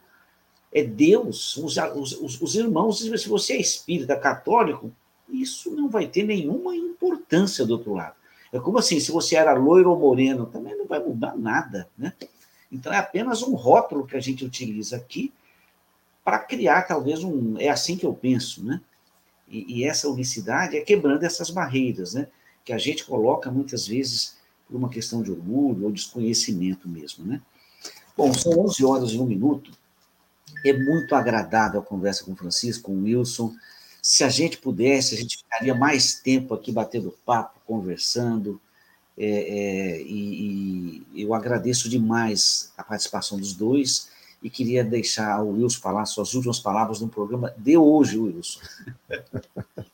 É Deus, os, os, os irmãos, se você é espírita católico, isso não vai ter nenhuma importância do outro lado. É como assim, se você era loiro ou moreno, também não vai mudar nada, né? Então é apenas um rótulo que a gente utiliza aqui para criar talvez um. É assim que eu penso, né? E, e, essa unicidade é quebrando essas barreiras, né? Que a gente coloca muitas vezes por uma questão de orgulho ou desconhecimento mesmo, né? Bom, são 11 horas e um minuto. É muito agradável a conversa com o Francisco, com o Wilson. Se a gente pudesse, a gente ficaria mais tempo aqui batendo papo, conversando. É, é, e, e, eu agradeço demais a participação dos dois e queria deixar o Wilson falar suas últimas palavras no programa de hoje, Wilson.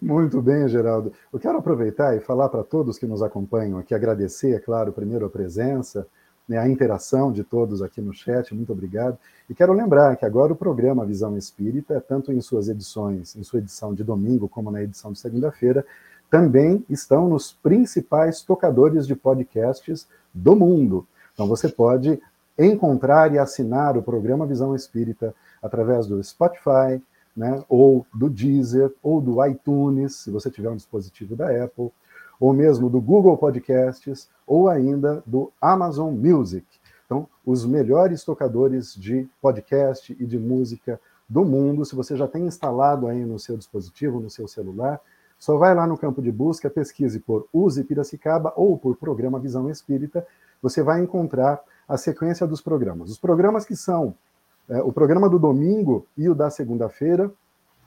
Muito bem, Geraldo. Eu quero aproveitar e falar para todos que nos acompanham aqui, agradecer, é claro, primeiro a presença, né, a interação de todos aqui no chat, muito obrigado. E quero lembrar que agora o programa Visão Espírita, tanto em suas edições, em sua edição de domingo como na edição de segunda-feira, também estão nos principais tocadores de podcasts do mundo. Então você pode encontrar e assinar o programa Visão Espírita através do Spotify, né, ou do Deezer, ou do iTunes, se você tiver um dispositivo da Apple, ou mesmo do Google Podcasts, ou ainda do Amazon Music. Então, os melhores tocadores de podcast e de música do mundo, se você já tem instalado aí no seu dispositivo, no seu celular, só vai lá no campo de busca, pesquise por Use Piracicaba ou por Programa Visão Espírita, você vai encontrar a sequência dos programas. Os programas que são é, o programa do domingo e o da segunda-feira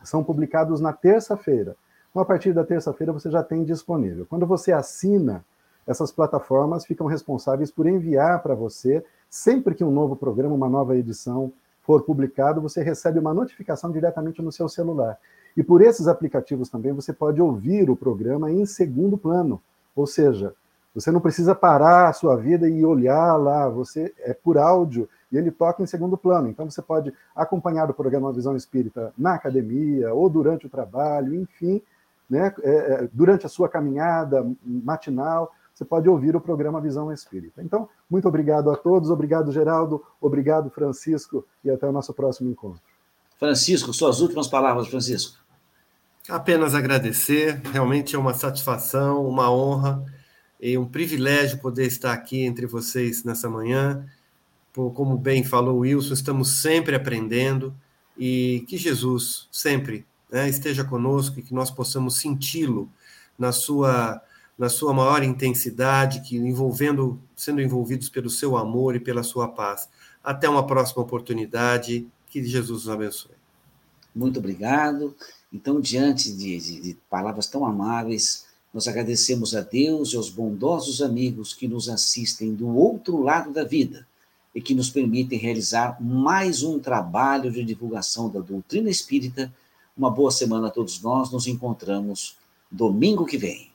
são publicados na terça-feira. Então, a partir da terça-feira, você já tem disponível. Quando você assina, essas plataformas ficam responsáveis por enviar para você, sempre que um novo programa, uma nova edição for publicado, você recebe uma notificação diretamente no seu celular. E por esses aplicativos também você pode ouvir o programa em segundo plano, ou seja, você não precisa parar a sua vida e olhar lá, você é por áudio e ele toca em segundo plano. Então você pode acompanhar o programa Visão Espírita na academia ou durante o trabalho, enfim, né, é, é, durante a sua caminhada matinal, você pode ouvir o programa Visão Espírita. Então, muito obrigado a todos, obrigado Geraldo, obrigado Francisco e até o nosso próximo encontro. Francisco, suas últimas palavras, Francisco. Apenas agradecer, realmente é uma satisfação, uma honra e um privilégio poder estar aqui entre vocês nessa manhã. Como bem falou Wilson, estamos sempre aprendendo e que Jesus sempre né, esteja conosco e que nós possamos senti-lo na sua na sua maior intensidade, que envolvendo, sendo envolvidos pelo seu amor e pela sua paz. Até uma próxima oportunidade. Que Jesus nos abençoe. Muito obrigado. Então, diante de, de, de palavras tão amáveis, nós agradecemos a Deus e aos bondosos amigos que nos assistem do outro lado da vida e que nos permitem realizar mais um trabalho de divulgação da doutrina espírita uma boa semana a todos nós. Nos encontramos domingo que vem.